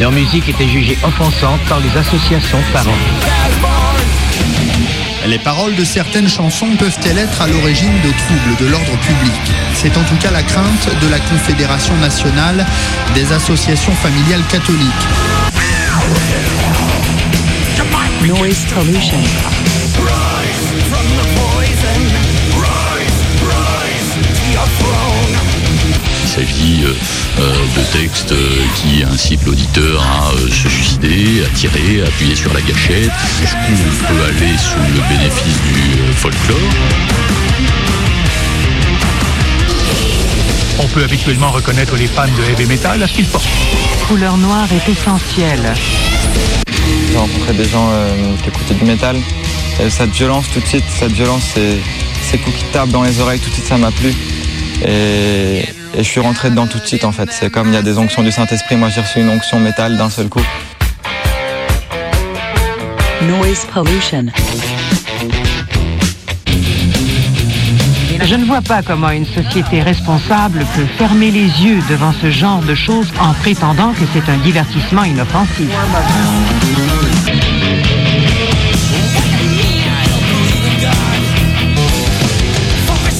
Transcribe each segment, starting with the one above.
Leur musique était jugée offensante par les associations de parents. Les paroles de certaines chansons peuvent-elles être à l'origine de troubles de l'ordre public? C'est en tout cas la crainte de la Confédération nationale des associations familiales catholiques. Noise pollution. S'agit euh, euh, de textes euh, qui incitent l'auditeur à euh, se suicider, à tirer, à appuyer sur la gâchette. Coup, on peut aller sous le bénéfice du euh, folklore? On peut habituellement reconnaître les fans de heavy metal à ce qu'ils portent. Couleur noire est essentielle. J'ai rencontré des gens euh, qui écoutaient du métal. Et cette violence, tout de suite, cette violence, c'est ces coups qui tapent dans les oreilles, tout de suite, ça m'a plu. Et, et je suis rentré dedans tout de suite, en fait. C'est comme il y a des onctions du Saint-Esprit. Moi, j'ai reçu une onction métal d'un seul coup. Noise pollution. Je ne vois pas comment une société responsable peut fermer les yeux devant ce genre de choses en prétendant que c'est un divertissement inoffensif.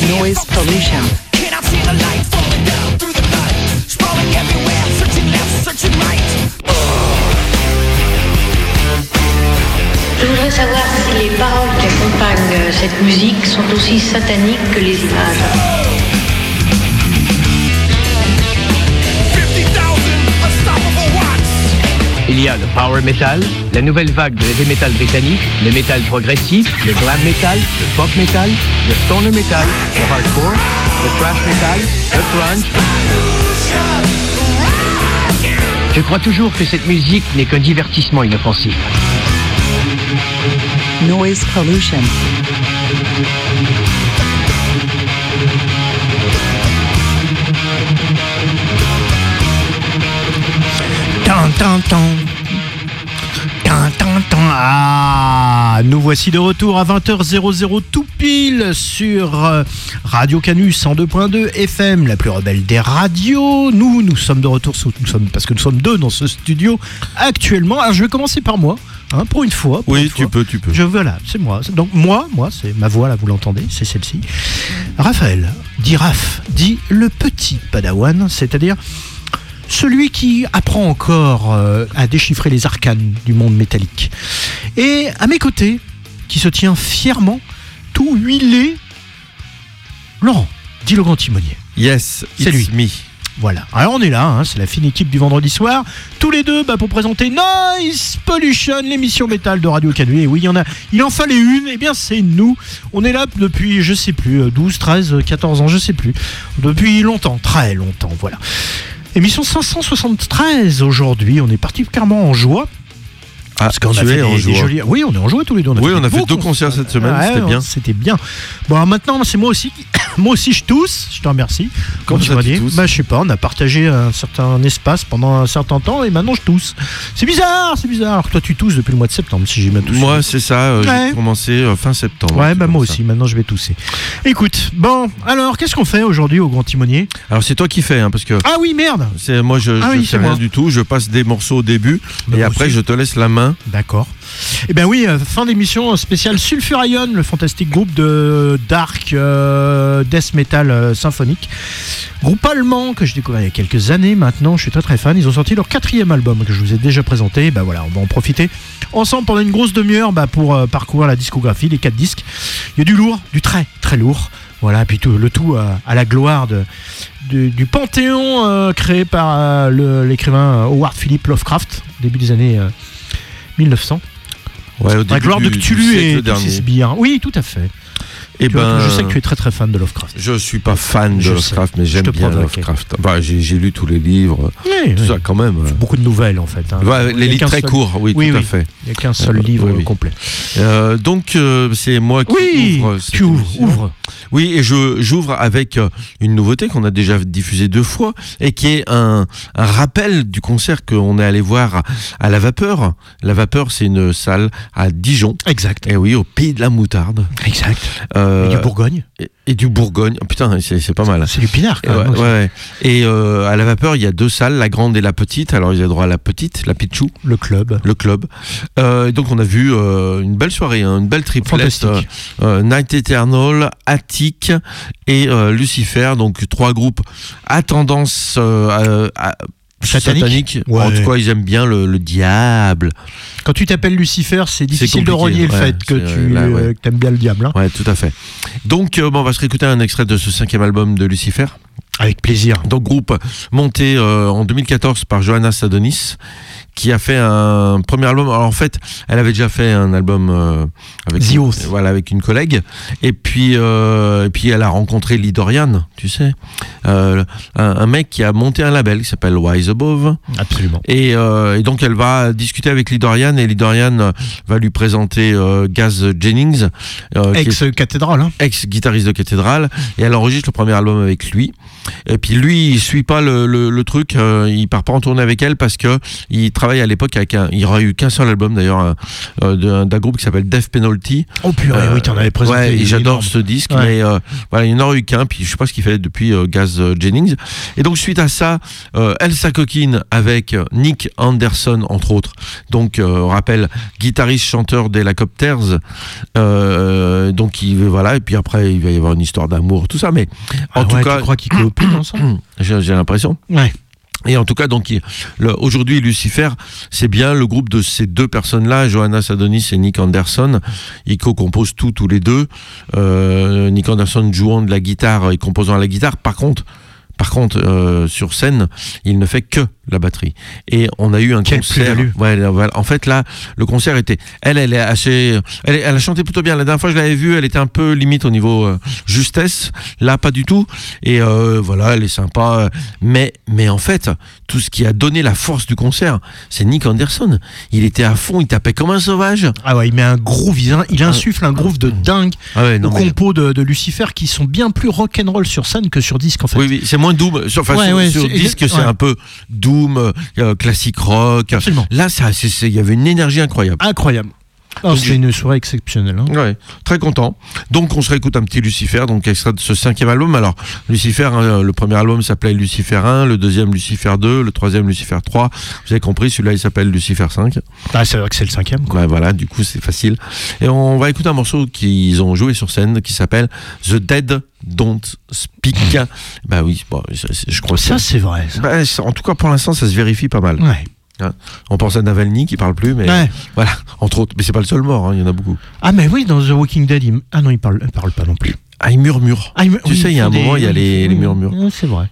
Noise pollution. Paroles qui accompagnent euh, cette musique sont aussi sataniques que les images. Il y a le power metal, la nouvelle vague de heavy metal britannique, le metal progressif, le glam metal, le folk metal, le stoner metal, le hardcore, le thrash metal, le grunge. Je crois toujours que cette musique n'est qu'un divertissement inoffensif. Noise pollution. Tan, tan, tan. Tan, tan, tan. Ah, nous voici de retour à 20h00 tout pile sur euh, Radio Canus 102.2 FM, la plus rebelle des radios. Nous, nous sommes de retour, sous- nous sommes, parce que nous sommes deux dans ce studio actuellement. Alors je vais commencer par moi, hein, pour une fois. pour Oui, une tu fois. peux, tu peux. Je voilà, c'est moi. Donc moi, moi, c'est ma voix là, vous l'entendez, c'est celle-ci. Raphaël, dit Raph, dit le petit Padawan, c'est-à-dire celui qui apprend encore euh, à déchiffrer les arcanes du monde métallique. Et à mes côtés, qui se tient fièrement, tout huilé, Laurent, dit le grand timonier. Yes, C'est lui. me. Voilà. Alors on est là, hein, c'est la fine équipe du vendredi soir, tous les deux bah, pour présenter Noise Pollution, l'émission métal de Radio Canu. Et oui, il y en a, il en fallait une, et bien c'est nous. On est là depuis, je sais plus, euh, 12, 13, 14 ans, je sais plus. Depuis longtemps, très longtemps, voilà. Émission 573 aujourd'hui, on est particulièrement en joie. Ah, Parce qu'on a fait des- des joie. jolis- Oui, on est en joie tous les deux. Oui, on a fait deux concerts cette semaine, c'était bien. C'était bien. Bon, alors maintenant, c'est moi aussi. qui- moi aussi, je tousse. Je te remercie. Comment tu m'as dit Bah, je sais pas. On a partagé un certain espace pendant un certain temps et maintenant je tousse. C'est bizarre, c'est bizarre. Alors que toi, tu tousses depuis le mois de septembre, si j'ai bien toussé. Moi, c'est ça, euh, Ouais. j'ai commencé euh, fin septembre. Ouais, bah moi comme ça. aussi. Maintenant, je vais tousser. Écoute, bon, alors, qu'est-ce qu'on fait aujourd'hui au Grand Timonier? Alors, c'est toi qui fais, hein, parce que Ah oui, merde. moi, je, Ah je oui, fais c'est rien moi. du tout. Je passe des morceaux au début Bah, et après, je te laisse la main. D'accord. Eh ben oui, euh, fin d'émission spéciale Sulfurion, le fantastique groupe de dark euh, death metal euh, symphonique. Groupe allemand que j'ai découvert il y a quelques années maintenant, je suis très très fan. Ils ont sorti leur quatrième album que je vous ai déjà présenté. Bah voilà, on va en profiter ensemble pendant une grosse demi-heure bah, pour parcourir la discographie, les quatre disques. Il y a du lourd, du très très lourd. Voilà, puis tout, le tout à la gloire du, panthéon créé par l'écrivain Howard Philip Lovecraft, début des années 1900. Ouais, au La gloire de du- Cthulhu et dernier. ses sbires. Oui, tout à fait. Et vois, ben, je sais que tu es très très fan de Lovecraft. Je suis pas fan de Je Lovecraft, sais. mais j'aime bien. Lovecraft. Enfin, j'ai lu tous les livres, Oui, tout oui. ça quand même. Beaucoup de nouvelles en fait. hein. Ouais, les livres très seul- courts, oui, Oui, tout à fait. Il n'y a qu'un seul Euh, livre complet. Euh, donc euh, c'est moi qui Oui, ouvre. tu ouvres, ouvre. Oui, et je j'ouvre avec euh, une nouveauté qu'on a déjà diffusée deux fois et qui est un, un rappel du concert qu'on est allé voir à La Vapeur. La Vapeur, c'est une salle à Dijon. Exact. Et oui, au pays de la moutarde. Exact. Euh, Euh, Et du Bourgogne. et, et du Bourgogne. Oh, putain, c'est pas mal. C'est du pinard, quand même. ouais, ouais. Et euh, à la vapeur, il y a deux salles, la grande et la petite. Alors, ils ont droit à la petite, la Pichou, Le club. le club. Euh, donc, on a vu une belle soirée, hein, une belle triplette. Fantastique. Night Eternal, Attic et Lucifer. Donc, trois groupes à tendance à- à- Satanique. satanique. Ouais. En tout cas, ils aiment bien le, le diable. Quand tu t'appelles Lucifer, c'est difficile de renier le ouais, fait que tu euh, là, ouais. que aimes bien le diable. hein. Ouais, tout à fait. Donc, euh, bon, on va se réécouter un extrait de ce cinquième album de Lucifer. Avec plaisir. Donc groupe monté euh, en 2014 par Johanna Sadonis qui a fait un premier album. Alors en fait, elle avait déjà fait un album euh, avec The Oath. voilà avec une collègue et puis euh, et puis elle a rencontré Lee Dorian, tu sais, euh, un, un mec qui a monté un label qui s'appelle Wise Above Absolument. et, et donc elle va discuter avec Lee Dorian et Lee Dorian va lui présenter Gaz Jennings qui est- Ex-cathédrale. Hein. ex-guitariste de Cathédrale, et elle enregistre le premier album avec lui. Et puis lui, il suit pas le, le, le truc, euh, il part pas en tournée avec elle parce que il travaille à l'époque avec un, il y aura eu qu'un seul album d'ailleurs euh, d'un d'un groupe qui s'appelle Death Penalty. Oh purée, Euh, oui, t'en avais présenté. Ouais, j'adore ce disque, Ouais. mais euh, voilà, il n'y en aura eu qu'un, puis je sais pas ce qu'il fait depuis euh, Gaz euh, Jennings. Et donc suite à ça, euh, elle s'acoquine avec euh, Nick Anderson entre autres. Donc euh, on rappelle guitariste chanteur des Lacopters. Euh, donc il voilà, et puis après il va y avoir une histoire d'amour, tout ça. Mais en Ah tout cas, tu crois qu'ils j'ai j'ai l'impression. Ouais. Et en tout cas, donc, aujourd'hui, Lucifer, c'est bien le groupe de ces deux personnes-là, Johanna Sadonis et Nick Anderson. Ils co-composent tout, tous les deux. Euh, Nick Anderson jouant de la guitare et composant à la guitare. Par contre, par contre, euh, sur scène, il ne fait que la batterie. Et on a eu un Quelle concert. Ouais. En fait, là, le concert était. Elle, elle est assez. Elle, a chanté plutôt bien. La dernière fois, je l'avais vue, elle était un peu limite au niveau euh, justesse. Là, pas du tout. Et euh, voilà, elle est sympa. Mais, mais en fait, tout ce qui a donné la force du concert, c'est Nick Anderson. Il était à fond, il tapait comme un sauvage. Ah ouais, il met un groove, il, il insuffle un groove de dingue Ah ouais, non, aux mais- compos de, de Lucifer qui sont bien plus rock'n'roll sur scène que sur disque en fait. Oui, oui, c'est moins doom. Sur, enfin, Ouais, sur, disque, c'est un peu doom, euh, classique rock. Absolument. Là, ça, il y avait une énergie incroyable. Incroyable. C'était une soirée exceptionnelle. hein. Ouais, très content. Donc on se réécoute un petit Lucifer, donc extrait de ce cinquième album. Alors Lucifer, hein, le premier album s'appelait Lucifer 1, le deuxième Lucifer 2, le troisième Lucifer 3. Vous avez compris, celui-là il s'appelle Lucifer 5. Ah, c'est vrai que c'est le cinquième. Quoi. Ouais, voilà, du coup c'est facile. Et on va écouter un morceau qu'ils ont joué sur scène qui s'appelle The Dead Don't Speak. bah oui, bon, je, crois que Ça, c'est vrai. bah, en tout cas, pour l'instant, ça se vérifie pas mal. Ouais. On pense à Navalny qui parle plus, mais Ouais. voilà, entre autres. Mais c'est pas le seul mort, hein, il y en a beaucoup. Ah, mais oui, dans The Walking Dead, il... ah non, il parle, il parle pas non plus. Ah, il murmure. Ah, il- Tu oui, sais, il y a un moment, il y a les- les murmures. Ouais, C'est vrai.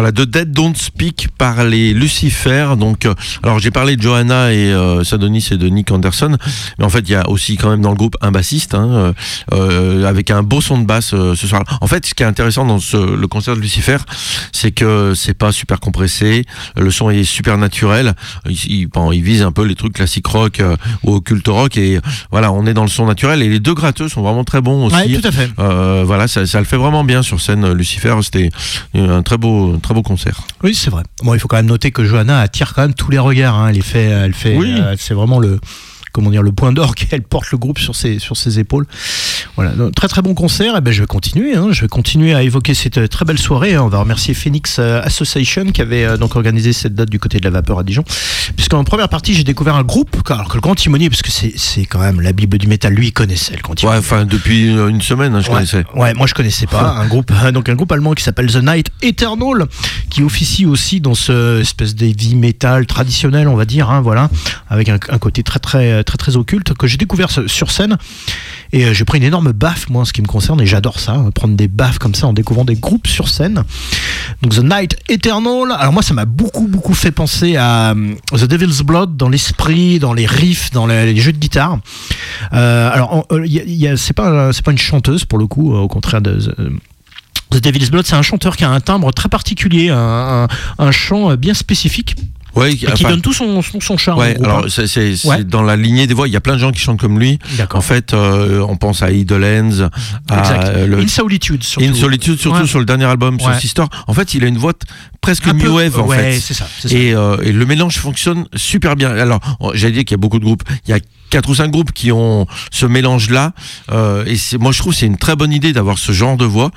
Voilà, de Dead Don't Speak par les Lucifer. Donc, euh, alors j'ai parlé de Johanna et euh, Sadonis et de Nick Anderson, mais en fait il y a aussi quand même dans le groupe un bassiste hein, euh, avec un beau son de basse euh, ce soir. En fait, ce qui est intéressant dans ce, le concert de Lucifer, c'est que c'est pas super compressé, le son est super naturel. Il, il, bon, il vise un peu les trucs classiques rock ou occulte rock et voilà, on est dans le son naturel et les deux gratteux sont vraiment très bons aussi. Ouais, tout à fait. Voilà, ça, ça le fait vraiment bien sur scène. Lucifer, c'était un très beau, très beau concert. Oui, c'est vrai. Bon, il faut quand même noter que Johanna attire quand même tous les regards. hein. Elle fait, elle fait, Oui. euh, c'est vraiment le, comment dire, le point d'orgue. Elle porte le groupe sur ses, sur ses épaules. Voilà, donc, très très bon concert. Et ben, je vais continuer. hein. Je vais continuer à évoquer cette euh, très belle soirée. On va remercier Phoenix euh, Association qui avait euh, donc organisé cette date du côté de la vapeur à Dijon. Puisqu'en première partie, j'ai découvert un groupe, alors que le Grand Timonier, parce que c'est, quand même la Bible du métal, lui, il connaissait le Grand Ouais, Timonier. enfin depuis une, une semaine, hein, je Ouais. connaissais. Ouais, moi je connaissais pas un groupe, donc un groupe allemand qui s'appelle The Night Eternal, qui officie aussi dans ce espèce d'heavy metal traditionnel, on va dire, hein, voilà, avec un, un côté très très très très occulte que j'ai découvert sur scène et euh, j'ai pris une énorme baffe moi en ce qui me concerne et j'adore ça, hein, prendre des baffes comme ça en découvrant des groupes sur scène. Donc The Night Eternal, alors moi ça m'a beaucoup beaucoup fait penser à euh, The Devil's Blood dans l'esprit, dans les riffs, dans les, jeux de guitare. Euh, alors euh, c'est pas c'est pas une chanteuse pour le coup, au contraire de The, Devil's Blood, c'est un chanteur qui a un timbre très particulier, un, un- chant bien spécifique Ouais, qui enfin, donne tout son, son, son charme. Ouais, alors hein. c'est Ouais. dans la lignée des voix. Il y a plein de gens qui chantent comme lui. D'accord. En fait, euh, on pense à Idle Hands, à euh, le In Solitude, surtout. In Solitude, surtout sur le dernier album, sur. Sister. En fait, il a une voix presque Un new wave en ouais, fait. c'est ça, c'est ça. Et, euh, et le mélange fonctionne super bien. Alors, j'allais dire qu'il y a beaucoup de groupes. Il y a quatre ou cinq groupes qui ont ce mélange-là. Euh, et c'est, moi, je trouve que c'est une très bonne idée d'avoir ce genre de voix.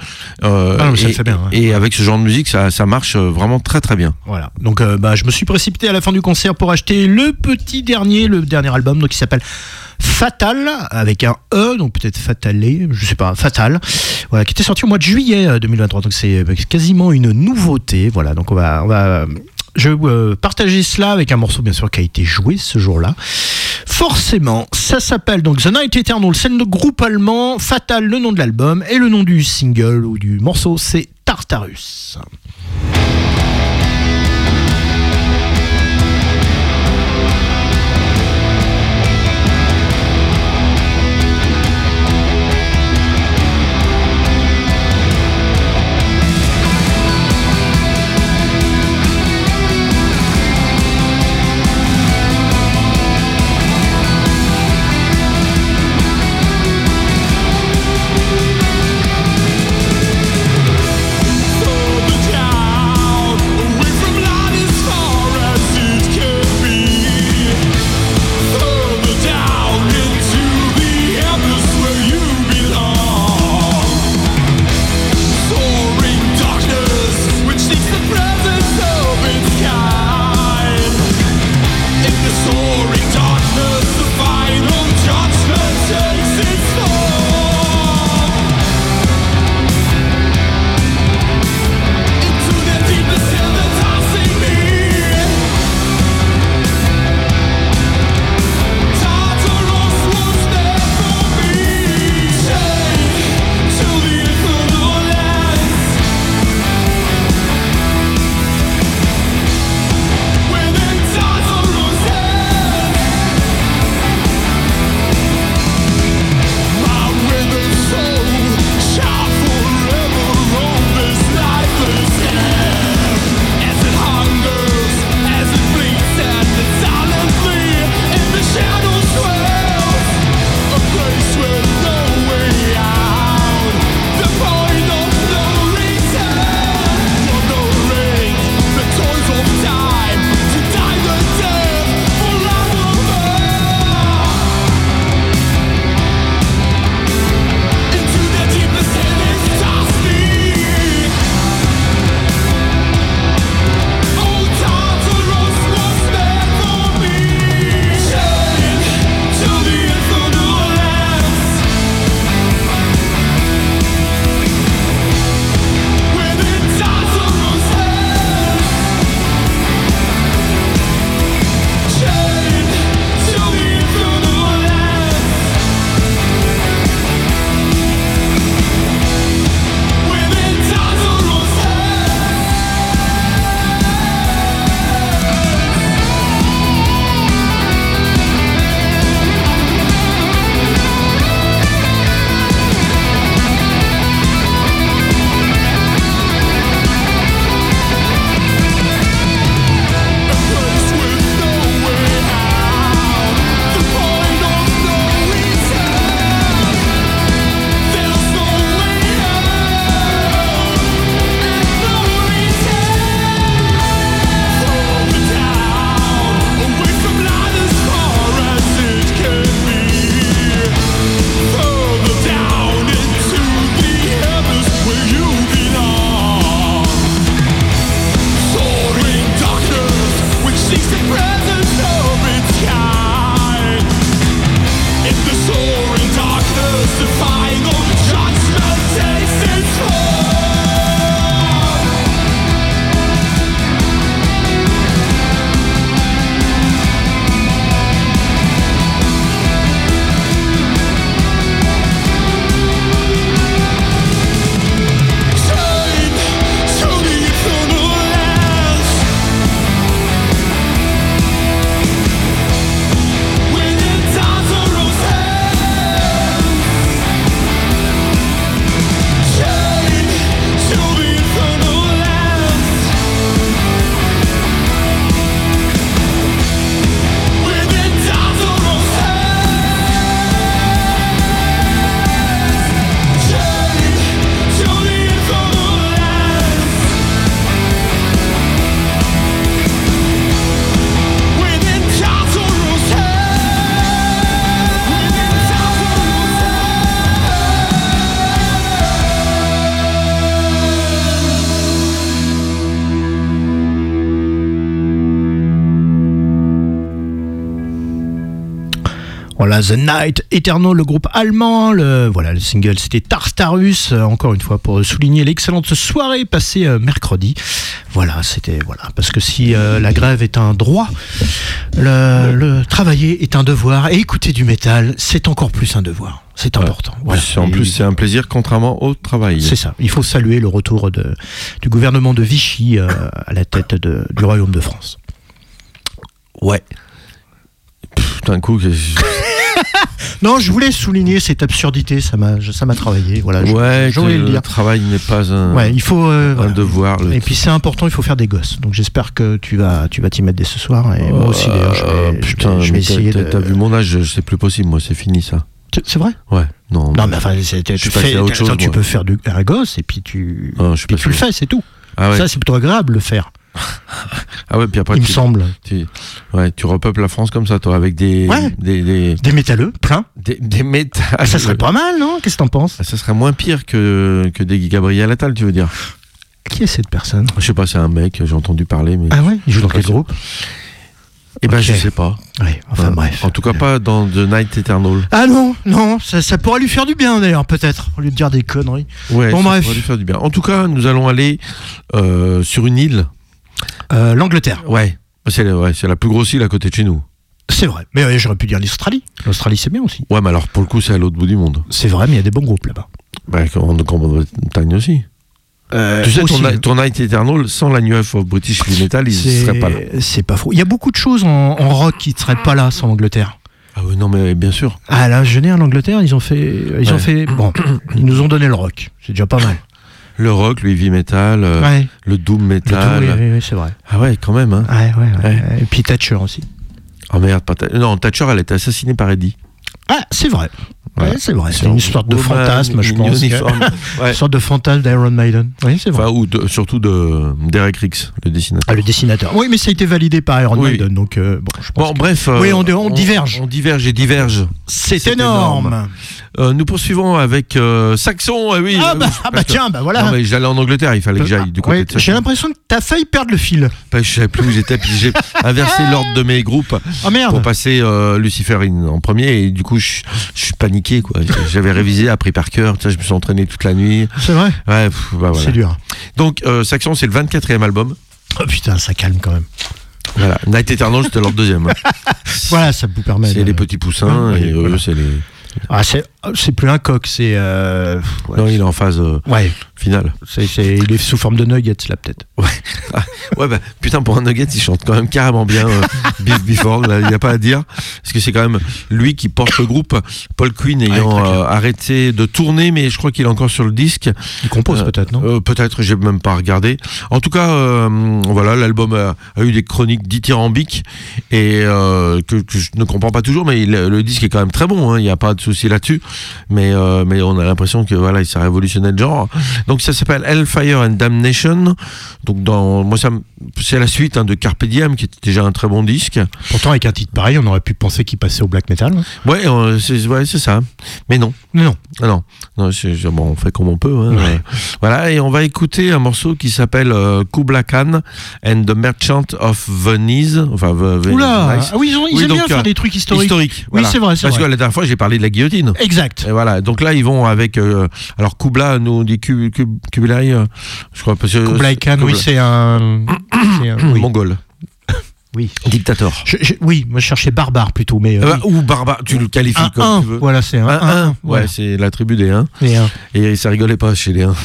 Euh, Ah, et, le fait bien, ouais. et avec ce genre de musique, ça, ça marche euh, vraiment très très bien. Voilà. Donc, euh, bah, je me suis précipité à la fin du concert pour acheter le petit dernier, le dernier album, donc qui s'appelle Fatal avec un E, donc peut-être Fatalé, je sais pas, Fatal. Voilà, qui était sorti au mois de juillet euh, 2023. Donc c'est euh, quasiment une nouveauté. Voilà. Donc on va, on va. Je euh, partager cela avec un morceau bien sûr qui a été joué ce jour-là. Forcément, ça s'appelle donc The Night Eternal, c'est le groupe allemand, Fatal le nom de l'album, et le nom du single ou du morceau c'est Tartarus. The Night Eternal, le groupe allemand. Le, voilà, le single, c'était Tartarus. euh, encore une fois, pour souligner l'excellente soirée passée euh, mercredi. Voilà, c'était voilà, parce que si euh, la grève est un droit, le, le travailler est un devoir. Et écouter du métal, c'est encore plus un devoir. C'est important. Voilà. En plus, c'est un plaisir contrairement au travail. c'est ça. Il faut saluer le retour de, du gouvernement de Vichy euh, à la tête de- du Royaume de France. Ouais. D'un coup, Non, je voulais souligner cette absurdité. Ça m'a, ça m'a travaillé. Voilà. ouais, je le le dire. travail n'est pas un, Ouais, il faut. euh, un voilà. devoir. le- Et puis c'est important, il faut faire des gosses. Donc j'espère que tu vas, tu vas t'y mettre dès ce soir. Et moi aussi d'ailleurs, je vais, putain, je vais essayer t'as- de. t'as vu mon âge, c'est plus possible, moi, c'est fini ça. C'est- vrai? Ouais, non. Non, mais enfin, tu, fais- chose, tu peux faire du, un gosse et puis tu, suis puis tu le fais, c'est tout. Ah ouais. Ça, c'est plutôt agréable le faire. Ah ouais, puis après, il me tu, semble. tu, ouais, tu repeuples la France comme ça, toi, avec des, Ouais. des, des, Des métalleux, plein. des, des. Ah, ça serait pas mal, non? Qu'est-ce que t'en penses? Ça serait moins pire que, que des Gabriel Attal, tu veux dire Qui est cette personne? Je sais pas, c'est un mec, j'ai entendu parler, mais. Ah ouais? Il joue dans quel groupe? Eh ben, je sais pas. Ouais, enfin Euh, bref. En tout cas, pas dans The Night Eternal. Ah non, non, ça, ça pourrait lui faire du bien d'ailleurs, peut-être, au lieu de dire des conneries. Ouais, Bon, ça bref. pourrait lui faire du bien. En tout cas, nous allons aller euh, sur une île. Euh, L'Angleterre, Ouais. C'est la- ouais, c'est la plus grosse île à côté de chez nous. c'est vrai. Mais ouais, j'aurais pu dire l'Australie. L'Australie, c'est bien aussi. Ouais, mais alors pour le coup, c'est à l'autre bout du monde. C'est vrai, mais il y a des bons groupes là-bas. Bah, en Grande-Bretagne aussi. tu sais, ton, aussi, Night- ton Night Eternal, sans la New of British Heavy Metal, ils c'est seraient pas là. c'est pas faux. Il y a beaucoup de choses en, en rock qui ne seraient pas là sans l'Angleterre. Ah oui, non, mais bien sûr. Ah là, je en Angleterre, ils ont fait, ils ont fait, bon, ils nous ont donné le rock. C'est déjà pas mal. Le rock, le heavy metal, euh, Ouais. le doom Le metal. oui, oui, oui, c'est vrai. Ah ouais, quand même. Hein. Ouais, ouais. Et puis Thatcher aussi. Oh merde, pas non, Thatcher, elle a été assassinée par Eddie. Ah, c'est vrai. Ouais, c'est vrai. C'est une sorte de fantasme, je pense. Une sorte de fantasme d'Iron Maiden. Oui, c'est vrai. Enfin, ou de- surtout de Derek Riggs, le dessinateur. Ah, le dessinateur. Oui, mais ça a été validé par Iron Oui. Maiden, donc euh, bon, je pense Bon, que- bref. euh, Oui, on- on diverge. On, diverge et diverge. c'est c'est énorme. énorme. Euh, nous poursuivons avec euh, Saxon. eh oui, Ah euh, bah, ah bah tiens, bah voilà. Non, mais j'allais en Angleterre, il fallait que j'aille du côté Ouais, de Saxon. J'ai l'impression que t'as failli perdre le fil. Pas- Je savais plus où j'étais, puis j'ai inversé l'ordre de mes groupes Oh merde. pour passer euh, Lucifer in- en premier, et du coup, je, je suis paniqué, quoi. J'avais révisé, appris par cœur, je me suis entraîné toute la nuit. C'est vrai. Ouais, pff, bah voilà. C'est dur. Donc, euh, Saxon, c'est le 24e album. Oh putain, ça calme quand même. Voilà. Night Eternal, c'était leur deuxième. hein. Voilà, ça vous permet. C'est de- les petits poussins, Ouais, et eux, voilà. c'est les. Ah, c'est plus un coq, c'est. euh, ouais. Non, il est en phase euh, Ouais, finale. c'est c'est- il est sous forme de nuggets là peut-être. Ouais, bah, putain, pour un Nugget, il chante quand même carrément bien euh, Before, il n'y a pas à dire. Parce que c'est quand même lui qui porte le groupe. Paul Quinn ayant Ouais, euh, arrêté de tourner, mais je crois qu'il est encore sur le disque. Il compose Euh, peut-être, non Peut-être, j'ai même pas regardé. En tout cas, voilà, l'album a, a eu des chroniques dithyrambiques et que, que je ne comprends pas toujours, mais il- le disque est quand même très bon. hein, Il n'y a pas de souci là-dessus. Mais mais on a l'impression que voilà, il s'est révolutionné le genre. Donc ça s'appelle Hellfire and Damnation. Donc dans moi c'est la suite hein, de Carpe Diem qui était déjà un très bon disque. Pourtant, avec un titre pareil, on aurait pu penser qu'il passait au black metal. Ouais, euh, c'est ouais, ça. Mais non. Non. Ah non, non bon, on fait comme on peut. hein. Ouais. Voilà, et on va écouter un morceau qui s'appelle euh, Kubla Khan and the Merchant of Venise. Enfin, Ve- Ve- Oula Nice. Ah oui, ils, ont, ils Oui, aiment donc, bien euh, faire des trucs historiques. Historique. Oui, c'est vrai, Parce vrai. que la dernière fois, j'ai parlé de la guillotine. Exact. Et voilà, donc là, ils vont avec. euh, alors, Kubla nous dit Kub- Kub- Kublai, euh, je crois. Parce que, Kublai Khan, oui, c'est un. c'est un- oui. Mongol. Oui. Dictateur. Je- je- oui, moi je cherchais barbare plutôt, mais. euh, Euh, oui. Ou barbare, tu le qualifies un, comme un, tu veux. voilà, c'est un. Un, ouais, voilà. c'est la tribu des 1. Et ça rigolait pas chez les 1.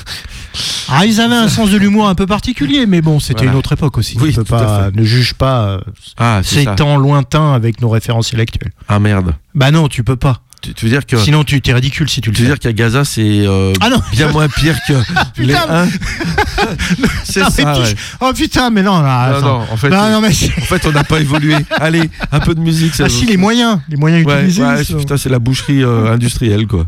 Ah, ils avaient un sens de l'humour un peu particulier, mais bon, c'était Voilà. une autre époque aussi. Oui, tout à pas, ne juge pas euh, Ah, ces temps lointains avec nos référentiels actuels. Ah merde. Bah non, tu peux pas. Tu, tu veux dire que. Sinon, tu t'es ridicule si tu le Tu veux dire qu'à Gaza, c'est euh, Ah non. bien moins pire que les Putain. 1 C'est ça, ouais. Oh putain, mais non, là, Non, non, en fait, non, non, mais en fait, on n'a pas évolué. Allez, un peu de musique. ça ah si les moyens, les moyens Ouais, utilisés. ouais, putain, c'est la boucherie euh, industrielle, quoi.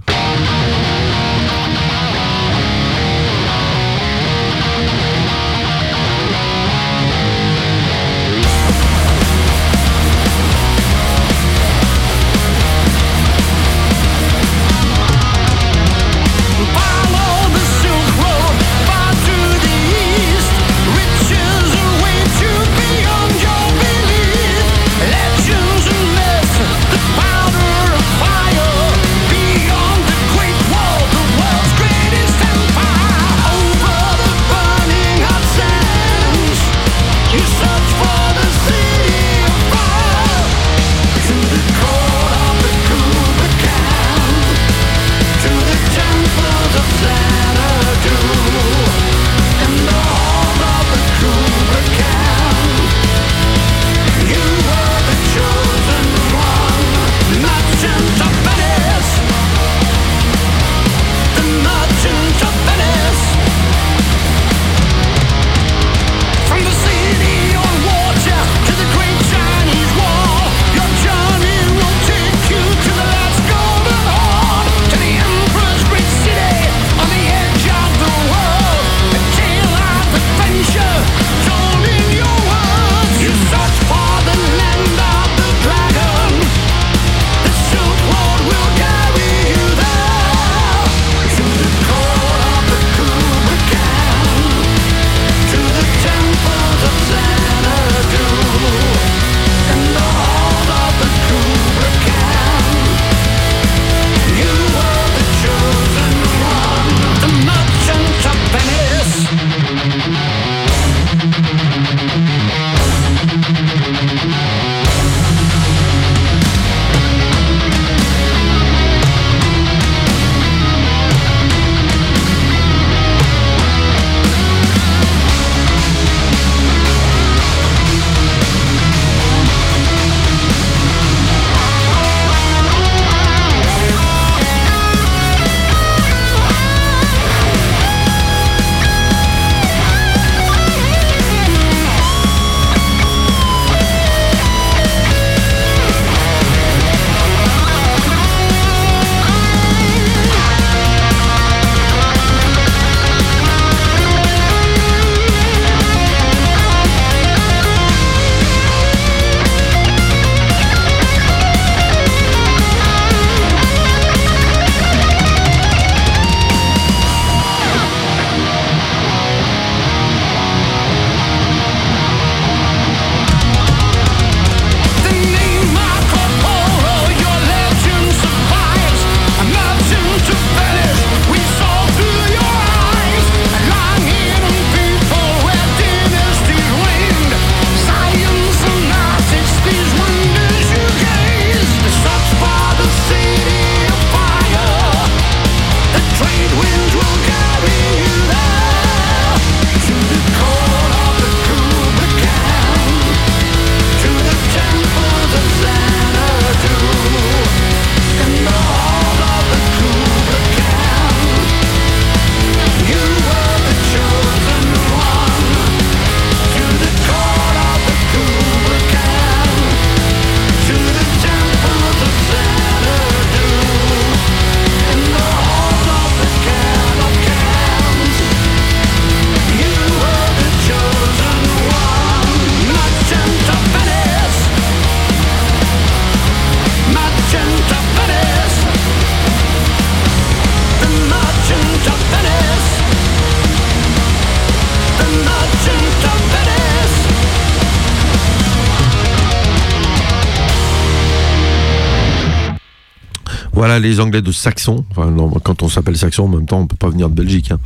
Voilà les Anglais de Saxon. Enfin, quand on s'appelle Saxon, en même temps, on peut pas venir de Belgique. hein.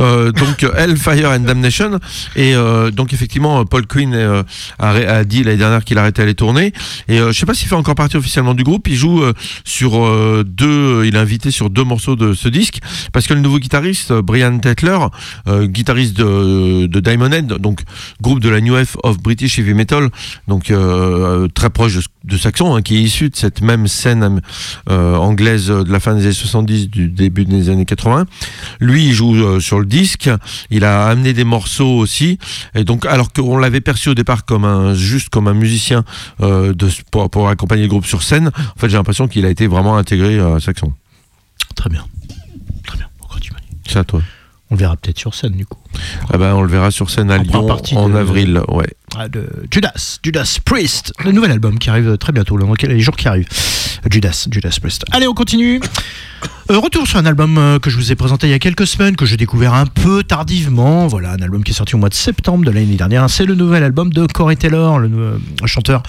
Euh, donc euh, Hellfire and Damnation. Et euh, donc effectivement, Paul Quinn euh, a, dit l'année dernière qu'il arrêtait les tournées. Et euh, je sais pas s'il fait encore partie officiellement du groupe. Il joue euh, sur euh, deux. Il est invité sur deux morceaux de ce disque parce que le nouveau guitariste euh, Brian Tetler, euh, guitariste de, de Diamond Head, donc groupe de la New Wave of British Heavy Metal, donc euh, très proche de, Saxon, hein, qui est issu de cette même scène euh, anglaise de la fin des années 70, du début des années 80. Lui, il joue euh, sur le disque. Il a amené des morceaux aussi. Et donc, alors qu'on l'avait perçu au départ comme un juste comme un musicien euh, de, pour, pour accompagner le groupe sur scène, en fait, j'ai l'impression qu'il a été vraiment intégré à Saxon. Très bien. C'est à toi. On le verra peut-être sur scène du coup. Ah ben, on le verra sur scène à Lyon en de- avril. Ouais. Ah, de Judas, Judas Priest, le nouvel album qui arrive très bientôt, dans les jours qui arrivent. Judas, Judas Priest. Allez, on continue. Euh, retour sur un album euh, que je vous ai présenté il y a quelques semaines, que j'ai découvert un peu tardivement. Voilà, un album qui est sorti au mois de septembre de l'année dernière. C'est le nouvel album de Corey Taylor, le euh, chanteur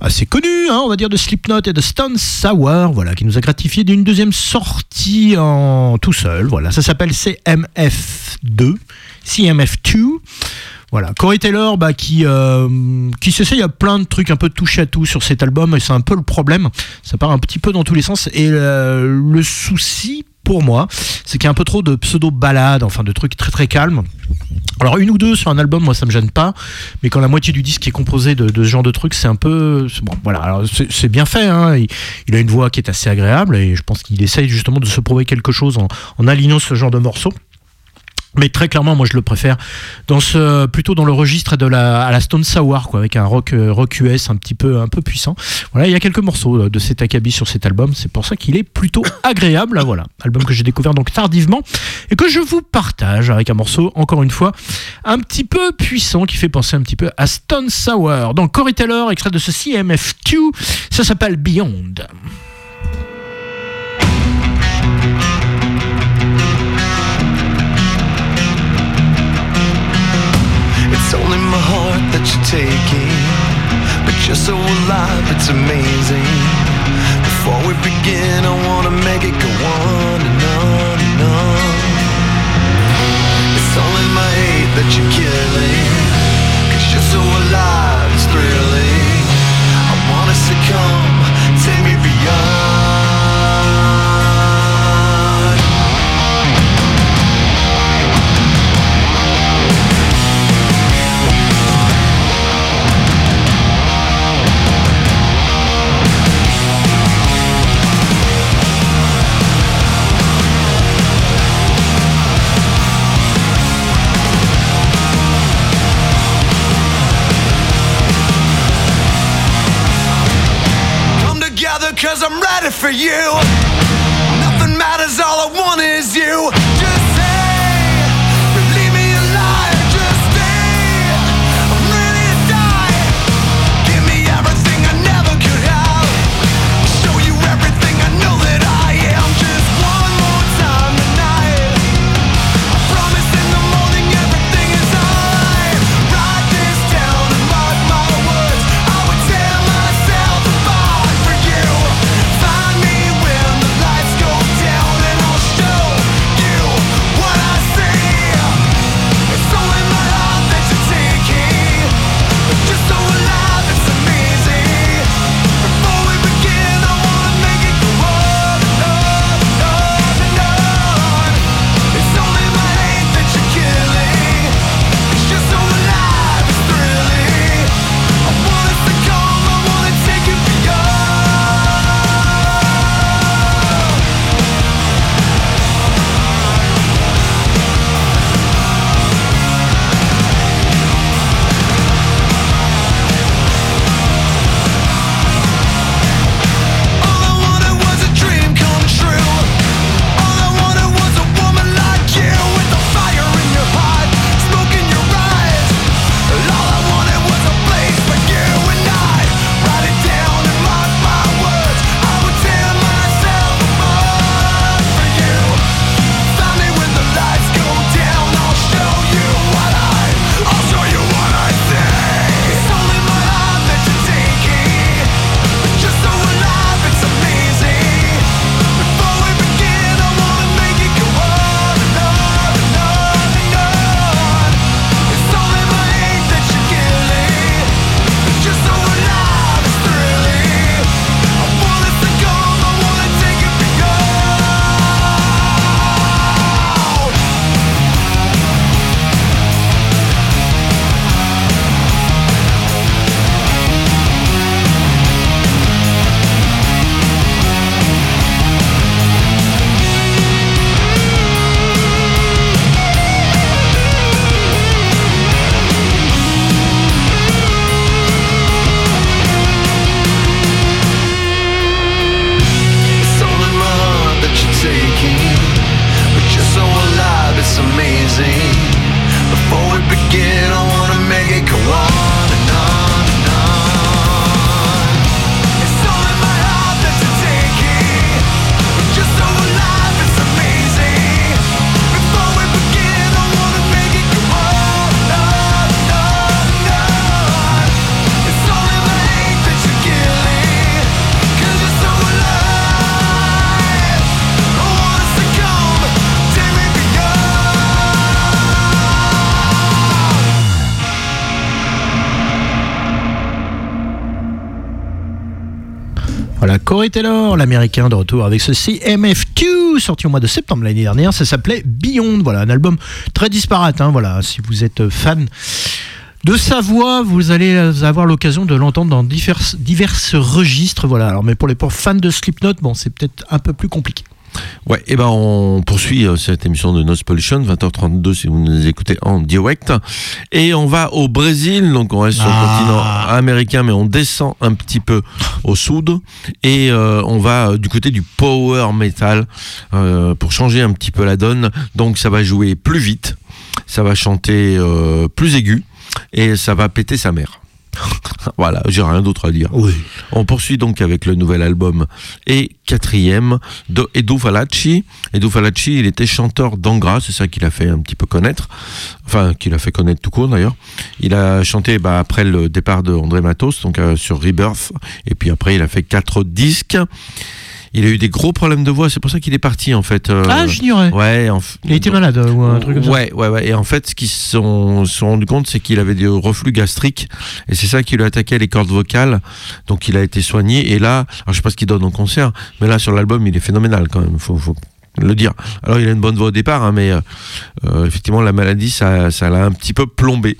assez connu, hein, on va dire, de Slipknot et de Stone Sour, voilà, qui nous a gratifié d'une deuxième sortie en tout seul. Voilà, ça s'appelle CMF2, CMF2. Voilà, Corey Taylor bah, qui, euh, qui s'essaye à plein de trucs un peu touche à tout sur cet album, et c'est un peu le problème. Ça part un petit peu dans tous les sens. Et euh, le souci pour moi, c'est qu'il y a un peu trop de pseudo-ballades, enfin de trucs très très calmes. Alors une ou deux sur un album, moi ça me gêne pas, mais quand la moitié du disque est composé de, ce genre de trucs, c'est un peu bon. Voilà, alors c'est bien fait. Hein. Il, a une voix qui est assez agréable et je pense qu'il essaye justement de se prouver quelque chose en alignant ce genre de morceaux. Mais très clairement, moi je le préfère dans ce, plutôt dans le registre de la, à la Stone Sour, quoi, avec un rock, euh, rock US un petit peu, un peu puissant. Voilà, il y a quelques morceaux euh, de cet acabit sur cet album, c'est pour ça qu'il est plutôt agréable. Voilà, album que j'ai découvert donc tardivement et que je vous partage avec un morceau, encore une fois, un petit peu puissant qui fait penser un petit peu à Stone Sour. Donc Corey Taylor, extrait de ce CMF2, ça s'appelle Beyond. It's only my heart that you're taking, but you're so alive, it's amazing. Before we begin, I wanna make it go on and on and on. It's only my hate that you're killing, cause you're so alive, it's thrilling. I wanna succumb, for you. L'américain de retour avec ce CMF2, sorti au mois de septembre l'année dernière. Ça s'appelait Beyond. Voilà, un album très disparate. hein, voilà, si vous êtes fan de sa voix, vous allez avoir l'occasion de l'entendre dans divers, registres. Voilà, alors, mais pour les fans de Slipknot, bon, c'est peut-être un peu plus compliqué. Ouais, et ben on poursuit euh, cette émission de Noise Pollution, 20h32 si vous nous écoutez en direct. Et on va au Brésil, donc on reste sur le Ah. continent américain, mais on descend un petit peu au sud. Et euh, on va euh, du côté du power metal euh, pour changer un petit peu la donne. Donc ça va jouer plus vite, ça va chanter euh, plus aigu, et ça va péter sa mère. voilà, j'ai rien d'autre à dire. Oui. On poursuit donc avec le nouvel album et quatrième de Edu Falacci. Edu Falacci, il était chanteur d'Angra, c'est ça qu'il a fait un petit peu connaître, enfin qu'il a fait connaître tout court d'ailleurs. Il a chanté bah, après le départ de André Matos, donc euh, sur Rebirth, et puis après il a fait quatre disques. Il a eu des gros problèmes de voix, c'est pour ça qu'il est parti en fait. euh, Ah, j'ignorais. Ouais, en f- Il été malade ou un truc comme ça. Ouais, ouais, ouais. Et en fait, ce qu'ils se sont, sont rendus compte, c'est qu'il avait des reflux gastriques. Et c'est ça qui lui a attaqué les cordes vocales. Donc il a été soigné. Et là, alors je sais pas ce qu'il donne en concert, mais là sur l'album, il est phénoménal quand même. Faut, faut le dire. Alors il a une bonne voix au départ, hein, mais euh, euh, effectivement la maladie, ça, ça l'a un petit peu plombé.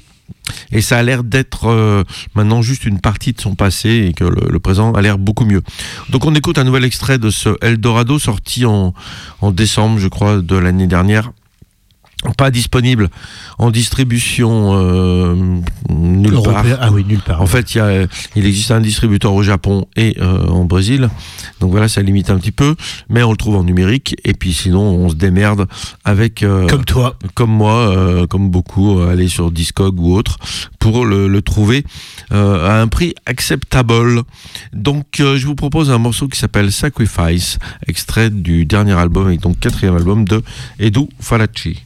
Et ça a l'air d'être euh, maintenant juste une partie de son passé et que le, le présent a l'air beaucoup mieux. Donc on écoute un nouvel extrait de ce Eldorado sorti en, en décembre, je crois, de l'année dernière. Pas disponible en distribution euh, nulle part. Ah oui, nulle part. En fait, il, y a, il existe un distributeur au Japon et euh, en Brésil. Donc voilà, ça limite un petit peu. Mais on le trouve en numérique. Et puis sinon, on se démerde avec... euh, Comme toi. Comme moi, euh, comme beaucoup, euh, aller sur Discog ou autre pour le, le trouver euh, à un prix acceptable. Donc euh, je vous propose un morceau qui s'appelle Sacrifice, extrait du dernier album et donc quatrième album de Edu Falacci.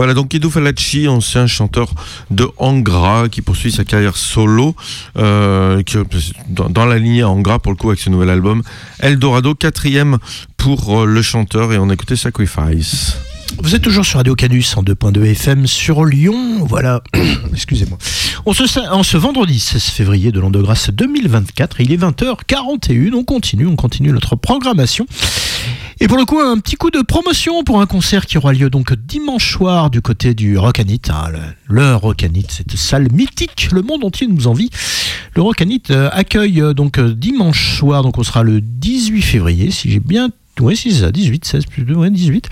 Voilà, donc Edo Falacci, ancien chanteur de Angra, qui poursuit sa carrière solo, euh, dans la lignée Angra, pour le coup, avec ce nouvel album. Eldorado, quatrième pour euh, le chanteur, et on a écouté Sacrifice. Vous êtes toujours sur Radio Canus en 2.2 FM sur Lyon. Voilà, excusez-moi. On se, en ce vendredi 16 février de l'an de grâce 2024, il est 20h41. On continue, on continue notre programmation. Et pour le coup, un petit coup de promotion pour un concert qui aura lieu donc dimanche soir du côté du Rockanit. hein, le, le cette salle mythique, le monde entier nous envie. Le Rockanit euh, accueille euh, donc euh, dimanche soir, donc on sera le 18 février, si j'ai bien oui, c'est ça, 18, 16 plus 2, ouais, 18.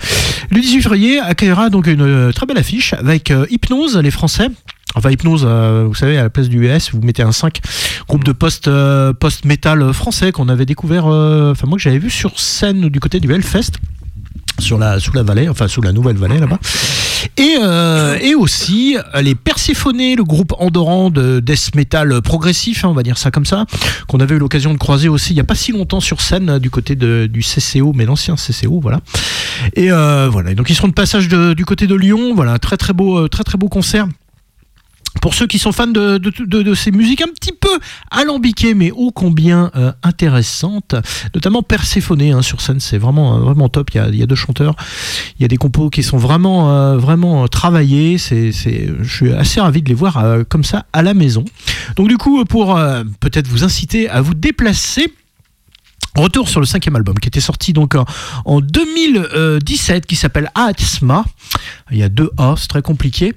Le 18 février accueillera donc une très belle affiche avec Hypnose, les Français. Enfin, Hypnose, euh, vous savez, à la place du US, vous mettez un 5, groupe de post, euh, post-metal français qu'on avait découvert, euh, enfin, moi que j'avais vu sur scène du côté du Hellfest. Sur la, sous la vallée, enfin sous la nouvelle vallée là-bas. Et, euh, et aussi les Perséphonés, le groupe andorran de death metal progressif, hein, on va dire ça comme ça, qu'on avait eu l'occasion de croiser aussi il n'y a pas si longtemps sur scène du côté du CCO, mais l'ancien CCO, voilà. Et voilà, donc ils seront de passage du côté de Lyon, voilà, très très beau, très très beau concert. Pour ceux qui sont fans de, de, de- de ces musiques un petit peu alambiquées, mais ô combien euh, intéressantes, notamment Perséphonée hein, sur scène, c'est vraiment, euh, vraiment top. Il y, a, il y a deux chanteurs, il y a des compos qui sont vraiment, euh, vraiment euh, travaillés. C'est, c'est, je suis assez ravi de les voir euh, comme ça à la maison. Donc, du coup, pour euh, peut-être vous inciter à vous déplacer. Retour sur le cinquième album qui était sorti donc en, en 2017 qui s'appelle Atma. Il y a deux A, c'est très compliqué.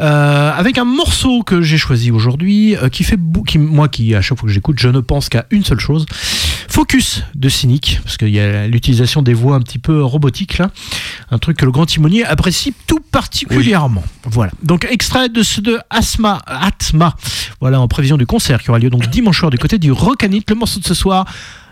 Euh, avec un morceau que j'ai choisi aujourd'hui euh, qui fait qui, moi qui à chaque fois que j'écoute je ne pense qu'à une seule chose. Focus de Cynic parce qu'il y a l'utilisation des voix un petit peu robotiques là. Un truc que le grand timonier apprécie tout particulièrement. Voilà. Donc extrait de ce de Asma Atma voilà en prévision du concert qui aura lieu donc dimanche soir du côté du Rockanit le morceau de ce soir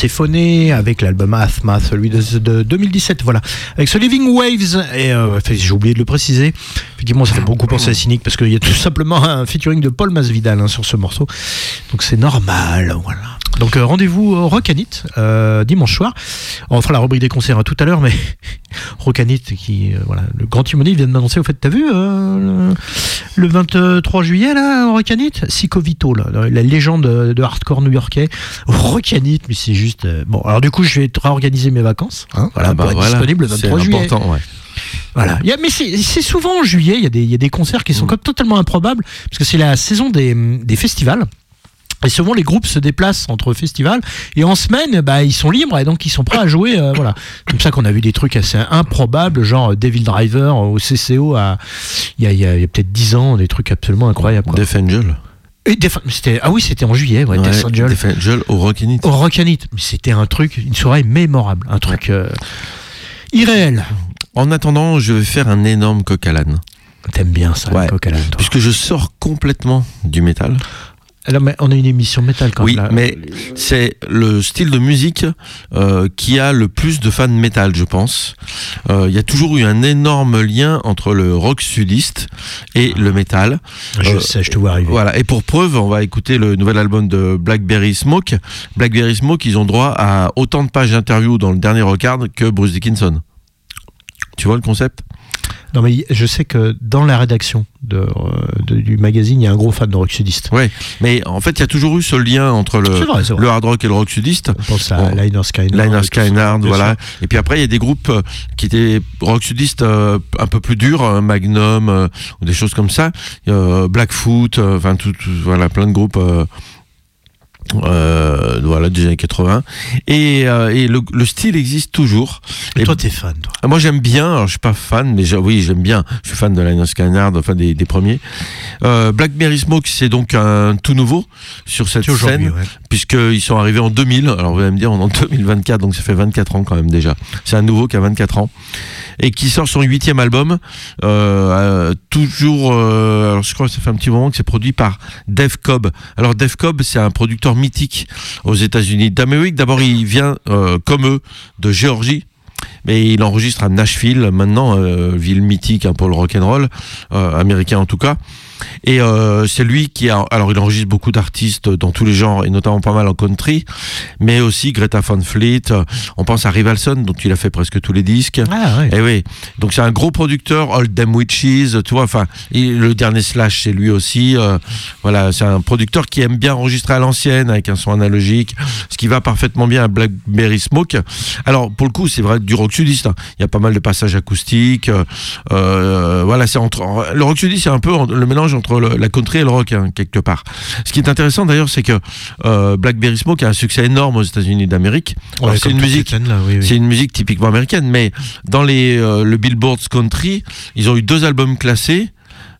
Perséphonés, avec l'album Athma, celui de, de 2017, voilà. Avec ce Living Waves, et euh, j'ai oublié de le préciser, effectivement ça fait beaucoup penser à Cynic, parce qu'il y a tout simplement un featuring de Paul Masvidal hein, sur ce morceau, donc c'est normal, voilà. Donc euh, rendez-vous au Rockanit euh, dimanche soir. On fera la rubrique des concerts hein, tout à l'heure, mais Rockanit qui euh, voilà le grand timonier vient de m'annoncer. Au fait, t'as vu euh, le, le 23 juillet là au Rockanit, Sico Vito là, la, légende de, hardcore new-yorkais. Rockanit, mais c'est juste euh, bon. Alors du coup, je vais réorganiser mes vacances. hein, voilà, Ah bah pour être voilà, disponible le c'est 23 juillet. important, ouais. Voilà. Il y a- mais c'est c'est souvent en juillet, il y, a des- il y a des concerts Mm. qui sont comme totalement improbables, parce que c'est la saison des, des festivals. Et souvent les groupes se déplacent entre festivals et en semaine bah, ils sont libres et donc ils sont prêts à jouer euh, voilà comme ça qu'on a vu des trucs assez improbables genre Devil Driver au CCO à- il y a, peut-être 10 ans des trucs absolument incroyables quoi. Death Angel. Et Def- ah oui c'était en juillet ouais, Ouais, Death Angel. Death Angel au Rockinit. au c'était un truc une soirée mémorable un truc euh, irréel En attendant, je vais faire un énorme coq à l'âne. t'aimes bien ça Ouais. le coq à l'âne. Puisque je sors complètement du métal. Alors, mais on a une émission métal quand Oui, même. là. mais c'est le style de musique euh, qui a le plus de fans métal, je pense. Euh, Il y a toujours eu un énorme lien entre le rock sudiste et le métal. Je Euh, sais, je te vois arriver. Voilà, et pour preuve, on va écouter le nouvel album de Blackberry Smoke. Blackberry Smoke, ils ont droit à autant de pages d'interviews dans le dernier record que Bruce Dickinson. Tu vois le concept? Non, mais je sais que dans la rédaction de, euh, de- du magazine, il y a un gros fan de rock sudiste. Ouais, mais en fait, il y a toujours eu ce lien entre le, vrai, le hard rock et le rock sudiste. On pense à Bon. Liner Skynyrd. Liner Skynyrd, voilà. Et puis après, il y a des groupes euh, qui étaient rock sudistes euh, un peu plus durs, euh, Magnum euh, ou des choses comme ça, euh, Blackfoot, enfin tout, tout- voilà, plein de groupes. Euh, voilà des années 80 et, euh, et le, le style existe toujours Et Et toi, t'es fan, toi. Moi j'aime bien, alors je suis pas fan, mais oui j'aime bien. Je suis fan de Liner Skynyrd, enfin des, des premiers. Euh, Blackberry Smoke c'est donc un tout nouveau sur cette scène, ouais. puisqu'ils sont arrivés en 2000. Alors vous allez me dire on est en 2024, donc ça fait 24 ans quand même déjà. C'est un nouveau qui a 24 ans et qui sort son huitième album. Euh, euh, toujours, euh, alors je crois que ça fait un petit moment que c'est produit par Dave Cobb. Alors Dave Cobb c'est un producteur mythique aux États-Unis d'Amérique. D'abord il vient euh, comme eux de Géorgie mais il enregistre à Nashville maintenant, euh, ville mythique hein, pour le rock and roll euh, américain en tout cas. Et euh, c'est lui qui a, alors il enregistre beaucoup d'artistes dans tous les genres et notamment pas mal en country, mais aussi Greta Van Fleet. euh, On pense à Rivalson dont il a fait presque tous les disques. Ah, ouais. Et oui, donc c'est un gros producteur, Old Them Witches, tu vois, enfin, le dernier Slash, c'est lui aussi. euh, voilà, c'est un producteur qui aime bien enregistrer à l'ancienne avec un son analogique, ce qui va parfaitement bien à Blackberry Smoke. Alors, pour le coup, c'est vrai du rock sudiste. hein. Il y a pas mal de passages acoustiques. euh, voilà, c'est entre le rock sudiste, c'est un peu le mélange entre le- la country et le rock hein, quelque part. Ce qui est intéressant d'ailleurs, c'est que euh, Blackberry Smoke a un succès énorme aux États-Unis d'Amérique. Ouais, c'est une musique ces scènes-là, oui, oui. c'est une musique typiquement américaine, mais dans les, euh, le Billboard Country, ils ont eu deux albums classés.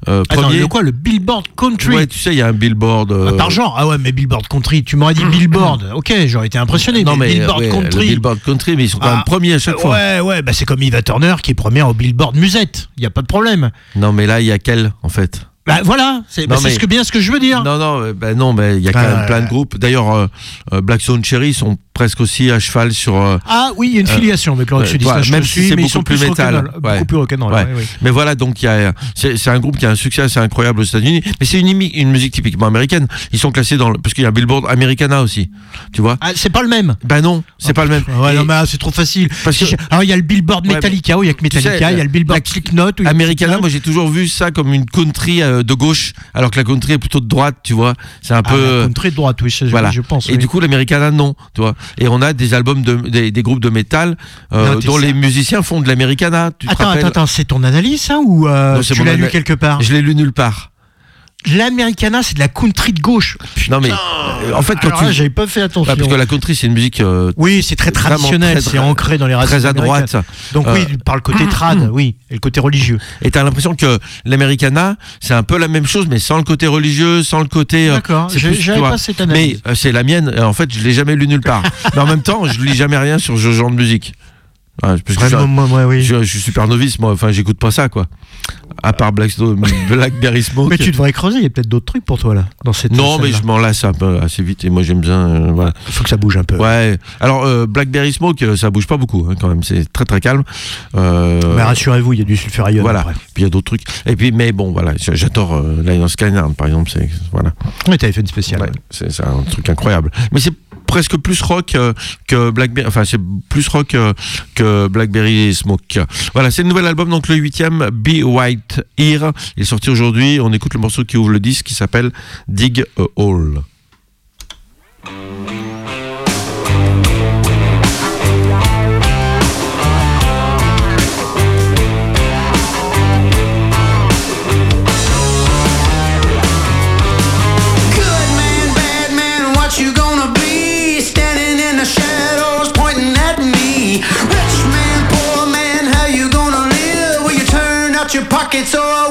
Euh, Attends, premier, le quoi Le Billboard Country ouais, tu sais, il y a un Billboard. euh, Ah, Par genre Ah ouais, mais Billboard Country. Tu m'aurais dit Billboard. Ok, j'aurais été impressionné. non, mais, mais Billboard ouais, Country. Billboard Country, mais ils sont quand Ah, même premiers à chaque fois. Ouais, ouais, bah c'est comme Eva Turner qui est première au Billboard Musette. Il y a pas de problème. Non, mais là, il y a quel en fait? Bah voilà, c'est bah, ce que bien ce que je veux dire. Non, non, euh, bah non, mais il y a quand même plein de groupes. D'ailleurs, euh, euh, Black Stone Cherry sont presque aussi à cheval sur. euh, Ah oui, il y a une filiation avec même si c'est ils beaucoup sont plus métal. Ouais. Beaucoup plus rock'n'roll. Ouais. ouais, ouais. Mais voilà, donc il y a, c'est, c'est un groupe qui a un succès assez incroyable aux États-Unis. Mais c'est une, musique typiquement américaine. Ils sont classés dans le, parce qu'il y a un Billboard Americana aussi. Tu vois Ah, c'est pas le même. Ben non, c'est pas le même. Ouais, Et non, mais ah, c'est trop facile. Parce que- Alors, il y a le Billboard Ouais, Metallica, où il y a que Metallica, il y a le Billboard la- Slipknot. où il y a Americana, moi j'ai toujours vu ça comme une country euh, de gauche, alors que la country est plutôt de droite, tu vois. C'est un Ah, peu. la country de droite, oui, je, voilà. je pense. Et oui. du coup, l'Americana, non, tu vois. Et on a des albums de, des, des groupes de métal euh, dont les musiciens font de l'Americana. Te Attends, attends, attends, c'est ton analyse, ça, ou euh, Non, tu l'as lu quelque part Je l'ai lu nulle part. L'Americana, c'est de la country de gauche. Non, mais euh, en fait, quand tu. j'avais pas fait attention. Parce que la country, c'est une musique euh, Oui, c'est très traditionnel, c'est ancré dans les racines très à droite. Donc Euh, oui, par le côté trad, oui, et le côté religieux. Et t'as l'impression que l'Americana, c'est un peu la même chose, mais sans le côté religieux, sans le côté. euh, D'accord, tu j'avais pas cette analyse. Mais euh, c'est la mienne. En fait, je l'ai jamais lu nulle part. mais en même temps, je lis jamais rien sur ce genre de musique. Ah, parce que je, suis, Vraiment, moi, moi, oui. je- je suis super novice, moi. Enfin, j'écoute pas ça, quoi. À part Black Blackberry Smoke. Mais tu devrais creuser, il y a peut-être d'autres trucs pour toi là, dans cette Non, mais je m'en lasse un peu assez vite et moi j'aime bien. euh, voilà. Il faut que ça bouge un peu. Ouais. Alors euh, Blackberry Smoke, euh, ça bouge pas beaucoup hein, quand même. C'est très très calme. Euh, Mais rassurez-vous, il y a du sulfurion. voilà. après. Puis il y a d'autres trucs. Et puis, mais bon, voilà. J'adore euh, Lion Skyline, par exemple. C'est voilà. Ouais, t'avais fait une spéciale. Ouais, c'est c'est un truc incroyable. Mais c'est presque plus rock euh, que Blackberry. Plus rock euh, que Blackberry Smoke. Voilà, c'est le nouvel album, donc le huitième, Be White Ear. Il est sorti aujourd'hui. On écoute le morceau qui ouvre le disque qui s'appelle Dig a Hole. It's so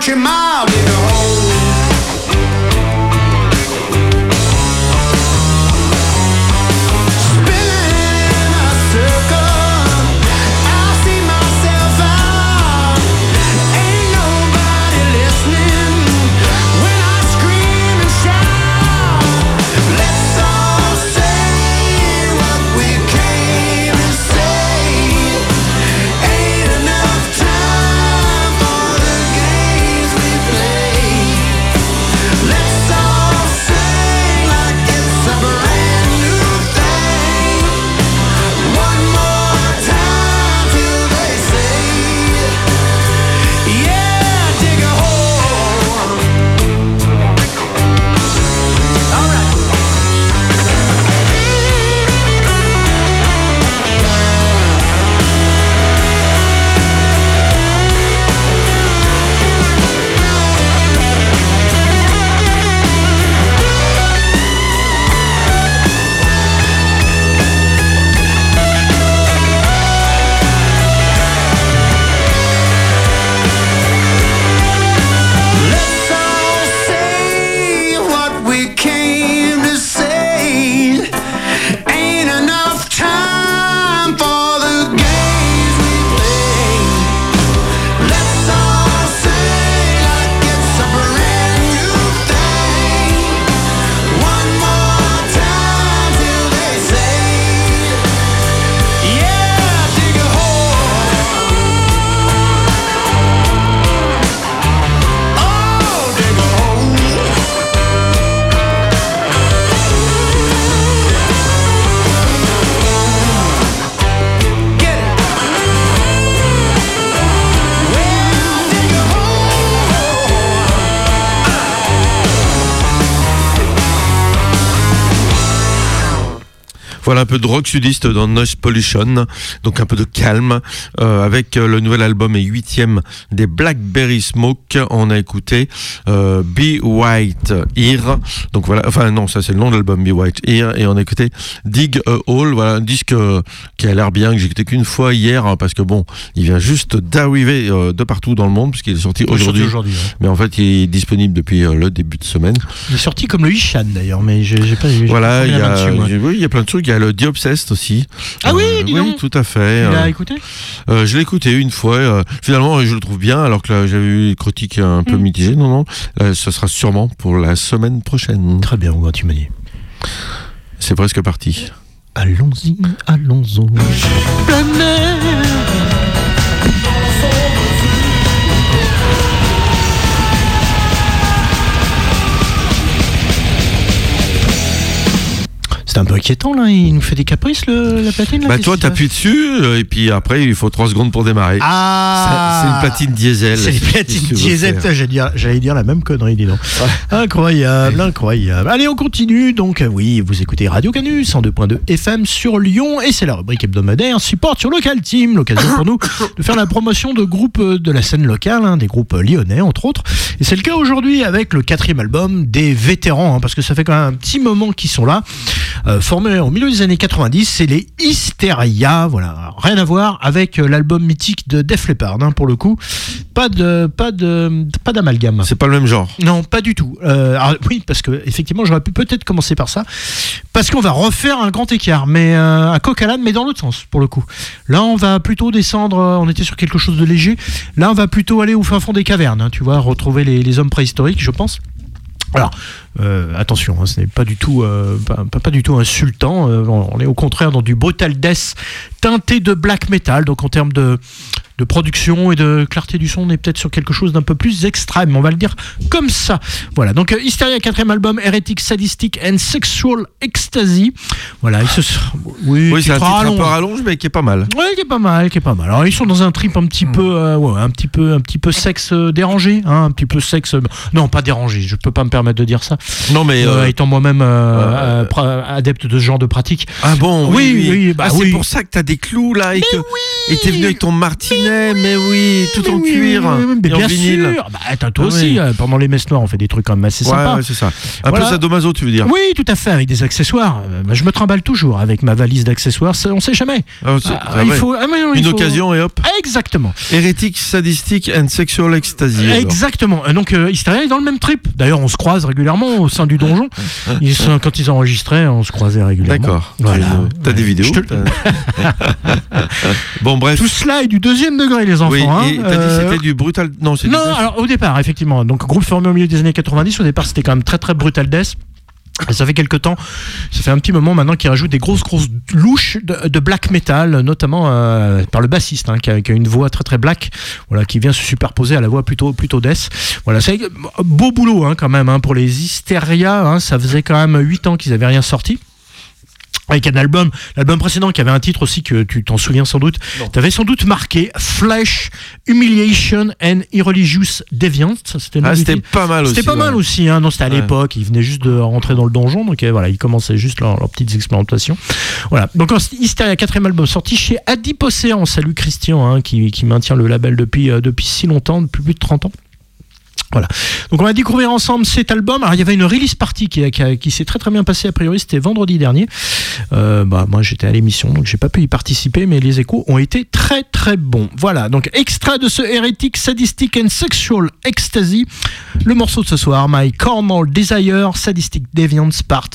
te mal. Voilà un peu de rock sudiste dans Noise Pollution, donc un peu de calme, euh, avec euh, le nouvel album et huitième des Blackberry Smoke. On a écouté euh, Be White Here, donc voilà, enfin non, ça c'est le nom de l'album Be White Here, et on a écouté Dig a Hole, voilà un disque euh, qui a l'air bien, que j'ai écouté qu'une fois hier, hein, parce que bon, il vient juste d'arriver euh, de partout dans le monde, puisqu'il est sorti aujourd'hui. ouais. Mais en fait, il est disponible depuis le début de semaine. Il est sorti comme le Ishan d'ailleurs, mais j'ai pas. Voilà, il y, a, dessus, oui, il y a plein de trucs. Il y a le The Obsessed aussi. Ah oui, dis oui, tout à fait. Tu l'as Euh, écouté? Euh, Je l'ai écouté une fois. euh, finalement, je le trouve bien, alors que là, j'avais eu des critiques un Mm. peu mitigées. Non, non. Là, ce sera sûrement pour la semaine prochaine. Très bien, Aubin, tu m'as dit. C'est presque parti. Allons-y, allons-y. C'est un peu inquiétant là, il nous fait des caprices le, la platine là Bah, toi, t'appuies dessus, euh, et puis après, il faut 3 secondes pour démarrer. Ah C'est une platine diesel. C'est si tu veux diesel, j'allais dire, j'allais dire la même connerie, dis donc. Incroyable, incroyable. Allez, on continue. Donc, euh, oui, vous écoutez Radio Canus en 2.2 FM sur Lyon et c'est la rubrique hebdomadaire Support sur Local Team. L'occasion pour nous de faire la promotion de groupes euh, de la scène locale, hein, des groupes lyonnais, entre autres. Et c'est le cas aujourd'hui avec le quatrième album des vétérans, hein, parce que ça fait quand même un petit moment qu'ils sont là. Euh, formés au milieu des années 90, c'est les Hysteria. Voilà, rien à voir avec euh, l'album mythique de Def Leppard, hein, pour le coup. Pas de, pas de, pas d'amalgame. C'est pas le même genre. Non, pas du tout. Euh, alors, oui, parce que effectivement, j'aurais pu peut-être commencer par ça, parce qu'on va refaire un grand écart, mais euh, un coq à l'âne, mais dans l'autre sens pour le coup. Là, on va plutôt descendre. On était sur quelque chose de léger. Là, on va plutôt aller au fin fond des cavernes. hein, tu vois, retrouver les, les hommes préhistoriques, je pense. Alors, euh, attention, hein, ce n'est pas du tout, euh, pas, du tout insultant. euh, on est au contraire dans du brutal death teinté de black metal. Donc en termes de, de production et de clarté du son, on est peut-être sur quelque chose d'un peu plus extrême. On va le dire comme ça. Voilà. Donc euh, Hysteria, quatrième album, Heretic, Sadistic and Sexual Ecstasy. Voilà. Ils se sont- oui, Oui, c'est un titre titre un rallonge. peu rallonge, mais qui est pas mal. Ouais, qui est pas mal, qui est pas mal. Alors ils sont dans un trip un petit peu, euh, ouais, un petit peu, un petit peu sexe euh, dérangé, hein, un petit peu sexe. non, pas dérangé. Je peux pas me permettre de dire ça. Non, mais. Euh, étant moi-même adepte de ce genre de pratique. Ah bon, oui, Oui, oui, bah Ah, c'est oui. pour ça que t'as des clous là et que et t'es venu avec ton martinet, mais oui, tout en Oui, cuir oui, oui, mais et en bien vinyle. sûr. Bah, attends, toi Ah aussi, euh, pendant les messes noires, on fait des trucs quand même assez Ouais, sympas. ouais, c'est ça. Un Voilà. peu sadomaso, tu veux dire Oui, tout à fait, avec des accessoires. Euh, bah, je me trimballe toujours avec ma valise d'accessoires. On sait jamais. Ah, Ah, il faut, mais non, il Une faut- occasion et hop. Exactement. Hérétique, sadistique and sexual ecstasy. Exactement. Euh, Donc euh, Hysteria est dans le même trip. D'ailleurs, on se croise régulièrement au sein du donjon. Ils sont- quand ils enregistraient, on se croisait régulièrement. D'accord. Voilà. T'as des vidéos Bon, bref. Tout cela est du deuxième degré, les enfants. Oui, hein. et t'as dit Euh, c'était du brutal. Non, c'est Non, alors au départ, effectivement. Donc groupe formé au milieu des années 90. Au départ, c'était quand même très très brutal death. Et Ça fait quelques temps, ça fait un petit moment maintenant qu'ils rajoutent des grosses grosses louches de, de black metal, notamment euh, par le bassiste, hein, qui, a, qui a une voix très très black, voilà, qui vient se superposer à la voix plutôt plutôt death. Voilà, c'est beau boulot hein, quand même pour les Hysteria. ça faisait quand même 8 ans qu'ils avaient rien sorti. Avec un album, l'album précédent qui avait un titre aussi que tu t'en souviens sans doute. Tu avais sans doute marqué Flesh, Humiliation and Irreligious Deviance. Ça, C'était Ah, pas mal aussi. C'était pas ouais. mal aussi, hein. non, c'était à Ouais. l'époque, ils venaient juste de rentrer dans le donjon, donc euh, voilà, ils commençaient juste leurs petites expérimentations. Voilà, donc en Hysteria, quatrième album sorti chez Adipocéan, salut Christian, hein, qui, qui maintient le label depuis, euh, depuis si longtemps, depuis plus de 30 ans. Voilà. Donc on va découvrir ensemble cet album. Alors il y avait une release party qui, a- s'est très très bien passée a priori. C'était vendredi dernier. Euh, bah moi j'étais à l'émission donc j'ai pas pu y participer, mais les échos ont été très très bons. Voilà. Donc extrait de ce Heretic Sadistic and Sexual Ecstasy. Le morceau de ce soir, My Carnal Desire Sadistic Deviance Part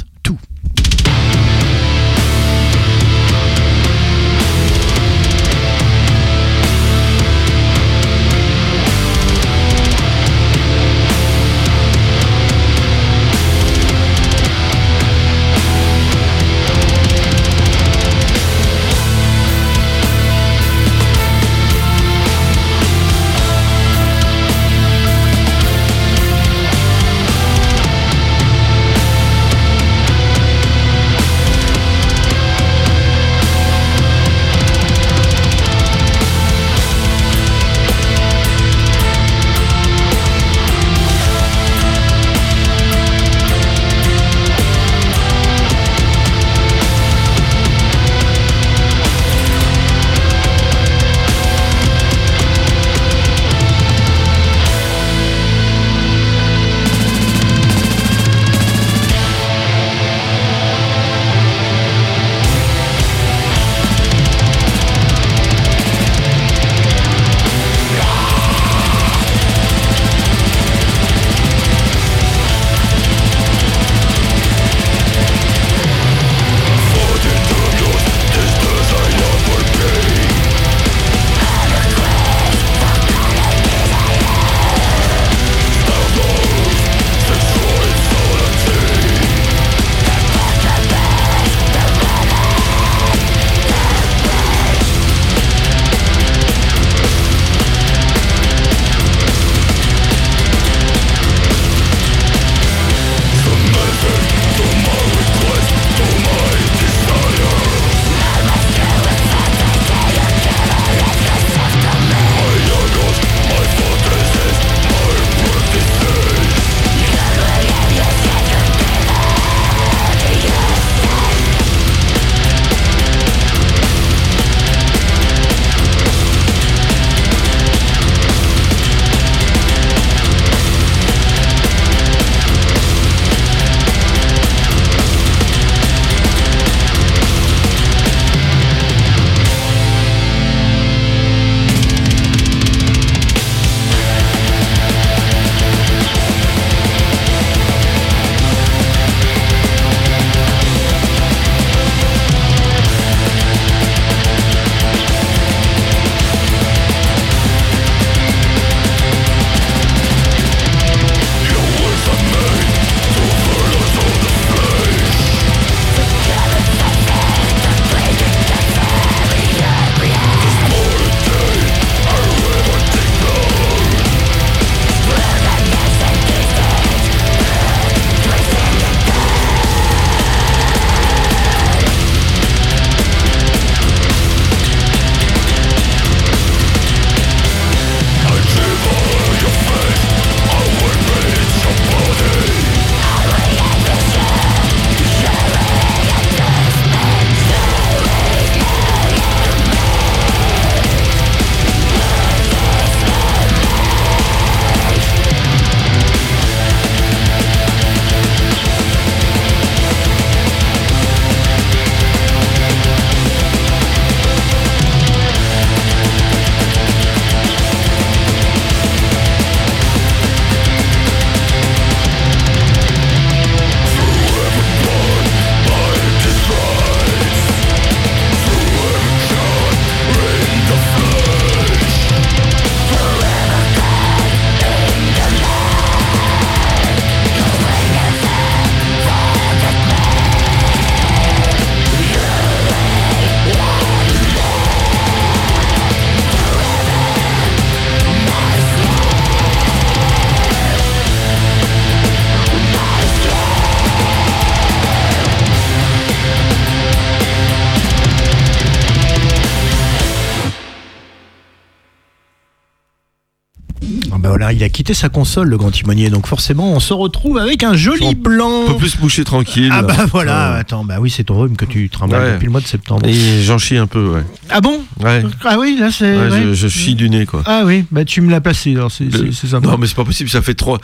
quitté sa console, le grand timonier. Donc forcément, on se retrouve avec un joli blanc. Un peu plus moucher tranquille. Ah bah voilà, Ouais. attends, bah oui, c'est ton rhume que tu trimbales Ouais. depuis le mois de septembre. Et j'en chie un peu, ouais. Ah bon Ouais. Ah oui, là c'est. Ouais, ouais. je, je chie du nez, quoi. Ah oui, bah tu me l'as placé, alors c'est sympa. Non, mais c'est pas possible. Ça fait trois,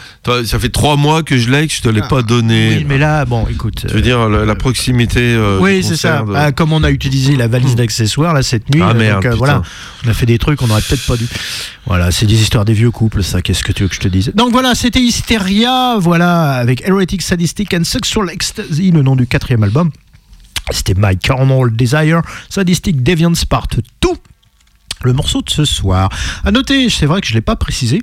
ça fait trois mois que je l'ai, que je te l'ai pas donné. Ah. Oui, mais là, bon, écoute. Je veux dire, la, la proximité. euh, oui, c'est ça. de- Ah, comme on a utilisé la valise d'accessoires là cette nuit, Ah, euh, merde, donc, euh, voilà, on a fait des trucs qu'on aurait peut-être pas dû. Voilà, c'est des histoires des vieux couples, ça. Qu'est-ce que tu veux que je te dise? Donc voilà, c'était Hysteria, voilà, avec Erotic Sadistic and Sexual Ecstasy, le nom du quatrième album. C'était My Carnal Desire, Sadistic Deviance Part 2. Le morceau de ce soir. À noter, c'est vrai que je ne l'ai pas précisé,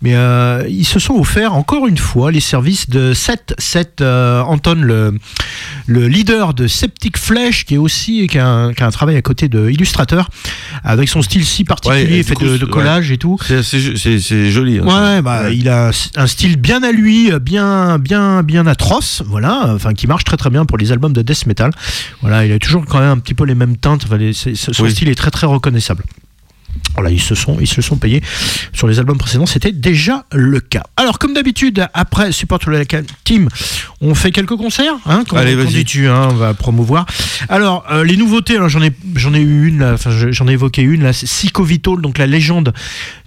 mais euh, ils se sont offerts encore une fois les services de Seth, Seth euh, Anton, le, le leader de Septic Flesh, qui est aussi qui a, un, qui a un travail à côté de illustrateur, avec son style si particulier, Ouais, fait coup, de, collage et tout. C'est joli. hein, Ouais, bah, il a un style bien à lui, bien, bien, bien atroce, voilà, enfin qui marche très très bien pour les albums de death metal. Voilà, il a toujours quand même un petit peu les mêmes teintes. Enfin, les- c'est- son Oui. style est très très reconnaissable. Voilà, ils se sont, ils se sont payés sur les albums précédents, c'était déjà le cas. Alors, comme d'habitude, après Support to the Team, on fait quelques concerts. Hein, Allez, vas-y. hein, on va promouvoir. Alors, euh, les nouveautés, alors, j'en ai, j'en ai eu une, enfin, j'en ai évoqué une, là, c'est Vital, donc la légende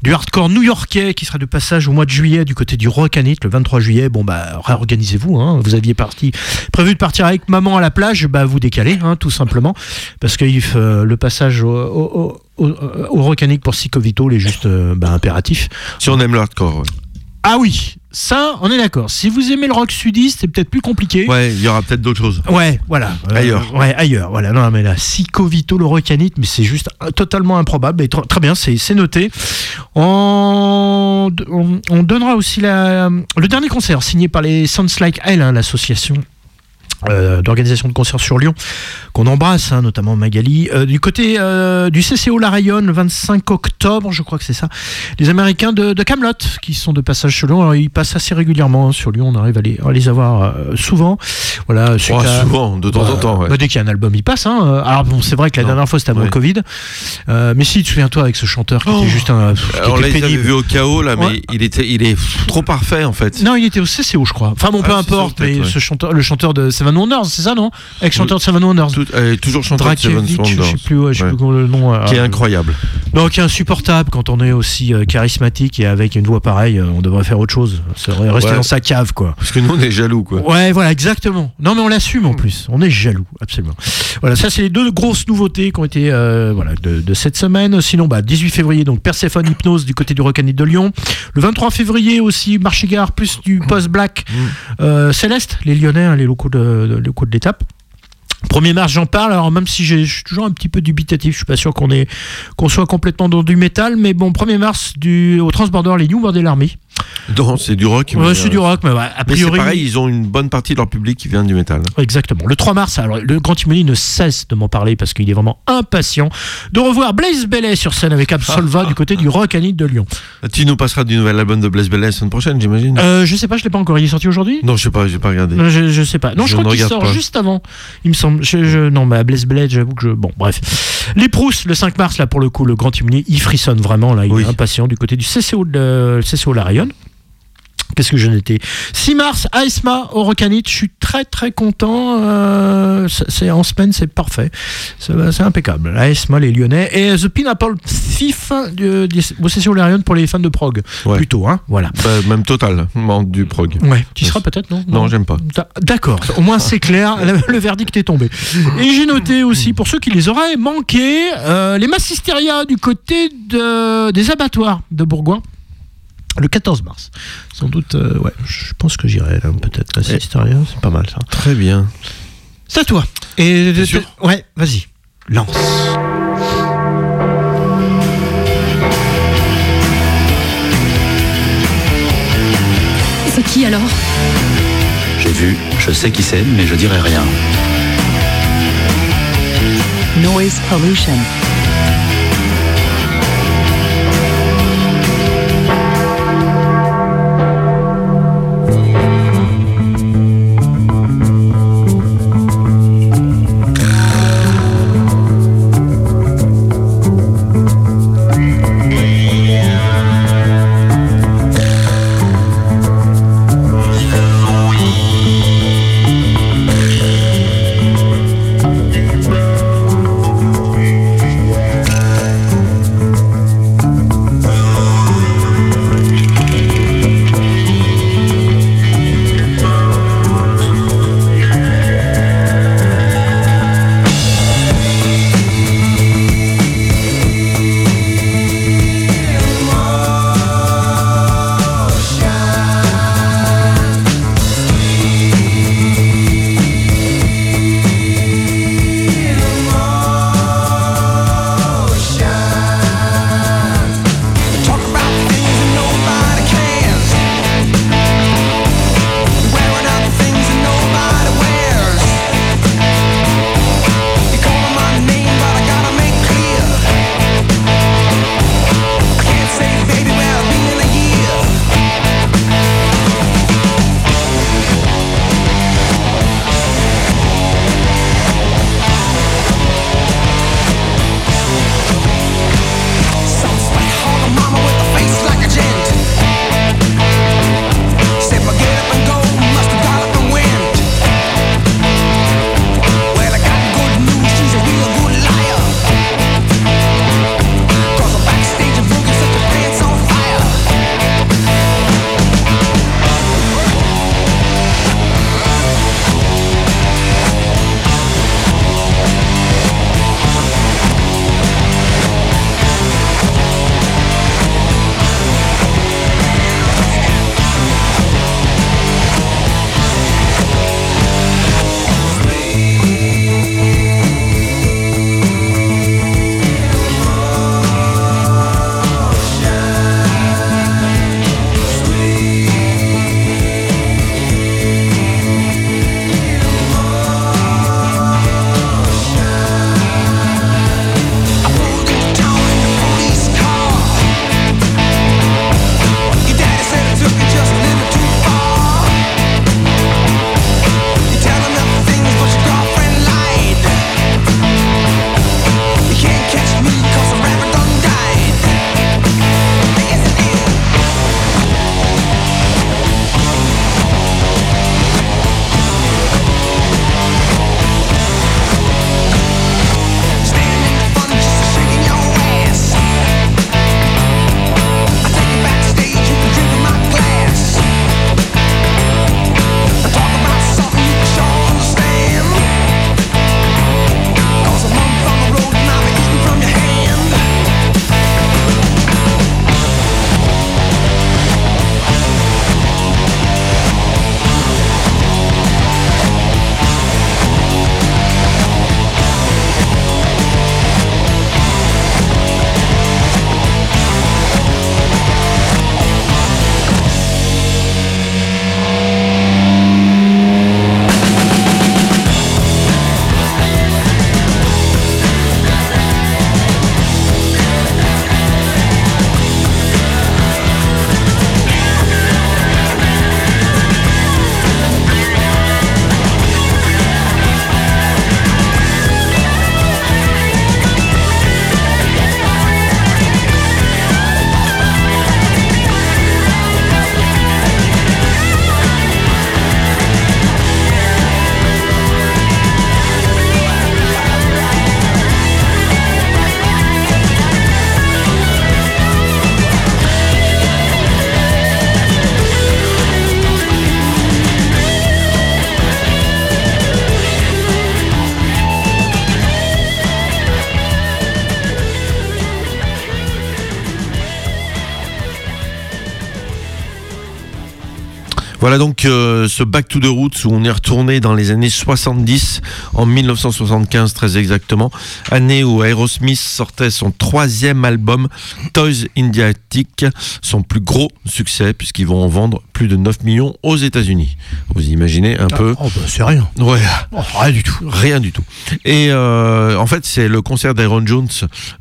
du hardcore new-yorkais qui sera de passage au mois de juillet du côté du Rockanit, le 23 juillet. Bon, bah, réorganisez-vous. Hein, vous aviez parti, prévu de partir avec maman à la plage, bah, vous décalez, hein, tout simplement, parce que faut- le passage au, au, au, au- au Rockanit pour Psycho Vital est juste euh, bah, impératif. Si on aime le hardcore. Ouais, Ah oui, ça, on est d'accord. Si vous aimez le rock sudiste, c'est peut-être plus compliqué. Ouais, il y aura peut-être d'autres choses. Ouais, voilà. Euh, Ailleurs. ouais, ailleurs. Voilà. Non, mais là, Psycho Vito, le recanite, mais c'est juste euh, totalement improbable. Et tr- très bien, c'est c'est noté. On, on, on donnera aussi la, le dernier concert signé par les Sounds Like Hell, hein, l'association. Euh, d'organisation de concerts sur Lyon qu'on embrasse hein, notamment Magali Euh, du côté euh, du CCO La Rayonne le 25 octobre je crois que c'est ça les Américains de, de Camelot qui sont de passage sur Lyon Alors, ils passent assez régulièrement hein, sur Lyon on arrive à les, à les avoir souvent voilà Oh, souvent, de temps en temps. ouais. bah, dès qu'il y a un album, il passe. Hein. Alors bon, c'est vrai que la Non. dernière fois c'était avant le Covid. Mais si, tu te souviens-toi avec ce chanteur qui Oh. était juste un. pff, qui Alors était là, pénible. vu au chaos, là, mais Ouais. il, était, il est trop parfait, en fait. Non, il était au CCO, je crois. Enfin bon, peu Ah, CCO, importe. Mais ouais. ce chanteur, le chanteur de Seven Wonders, c'est ça, non Avec chanteur de Seven Wonders. Tout- euh, toujours chanteur de Seven Drakevic, je Wonders. sais plus, ouais, je sais Ouais. plus comment le nom. euh, Qui est incroyable. Donc, qui est insupportable quand on est aussi euh, charismatique et avec une voix pareille. euh, on devrait faire autre chose. Rester Ouais. dans sa cave, quoi. Parce que nous, on est jaloux, quoi. Ouais, voilà, exactement. Non, mais on l'assume en plus. On est jaloux, absolument. Voilà, ça, c'est les deux grosses nouveautés qui ont été euh, voilà, de, de cette semaine. Sinon, bah, 18 février, donc Persephone Hypnose du côté du Rockanit de Lyon. Le 23 février aussi, Marchigard, plus du post-black. Euh, Céleste, les Lyonnais, hein, les locaux de, de- locaux de l'étape. 1er mars, j'en parle. Alors, même si je suis toujours un petit peu dubitatif, je suis pas sûr qu'on soit complètement dans du métal. Mais bon, 1er mars, du, au Transborder, les New Model Army. Non, c'est du rock. Ouais, mais, c'est euh, du rock, mais ouais, a Mais priori. pareil, ils ont une bonne partie de leur public qui vient du métal. Exactement. Le 3 mars, alors le Grand Timoni ne cesse de m'en parler parce qu'il est vraiment impatient de revoir Blaze Bellet sur scène avec Absolva du côté du Rock Anit de Lyon. Tu nous passeras du nouvel album de Blaise Bellet la semaine prochaine, j'imagine Euh, je sais pas, je l'ai pas encore. Il est sorti aujourd'hui? Non, je sais pas, j'ai pas regardé. Non, je, je sais pas. Non, je, Je crois qu'il sort pas. juste avant. Il me semble. Je, je- non, mais à Blaze Bellet, j'avoue que je. Bon, bref. Les Prousses, le 5 mars, là, pour le coup, le Grand Timoni, il frissonne vraiment. Là, il Oui. est impatient du côté du CCO de CCO La Rayonne. Qu'est-ce que je n'étais 6 mars, AESMA au Rocanit. Je suis très très content. euh, c'est- en semaine, c'est parfait. C'est impeccable. AESMA, les Lyonnais. Et The Pineapple Thief du, du, au CCO La Rayonne pour les fans de prog. Ouais. Plutôt, hein. Voilà. Bah, même total, du prog. Ouais, tu y seras peut-être, non? Non, j'aime pas. D'a- D'accord, au moins c'est clair, le, le verdict est tombé. Et j'ai noté aussi, pour ceux qui les auraient manqués, euh, les Massisteria du côté de- des abattoirs de Bourgoin. Le 14 mars. Sans doute, euh, ouais, je pense que j'irai là, peut-être. Massisteria, c'est pas mal ça. Très bien. C'est à toi. Et T'es sûr Ouais, vas-y, lance. C'est qui alors? J'ai vu, je sais qui c'est, mais je dirai rien. Noise pollution. Donc euh, ce Back to the Roots où on est retourné dans les années 70, en 1975 très exactement, année où Aerosmith sortait son troisième album, Toys Indiatic, son plus gros succès puisqu'ils vont en vendre plus de 9 millions aux États-Unis. Vous imaginez un peu Oh, bah, c'est rien. Ouais. Oh, rien du tout. Rien du tout. Et euh, en fait, c'est le concert d'Aaron Jones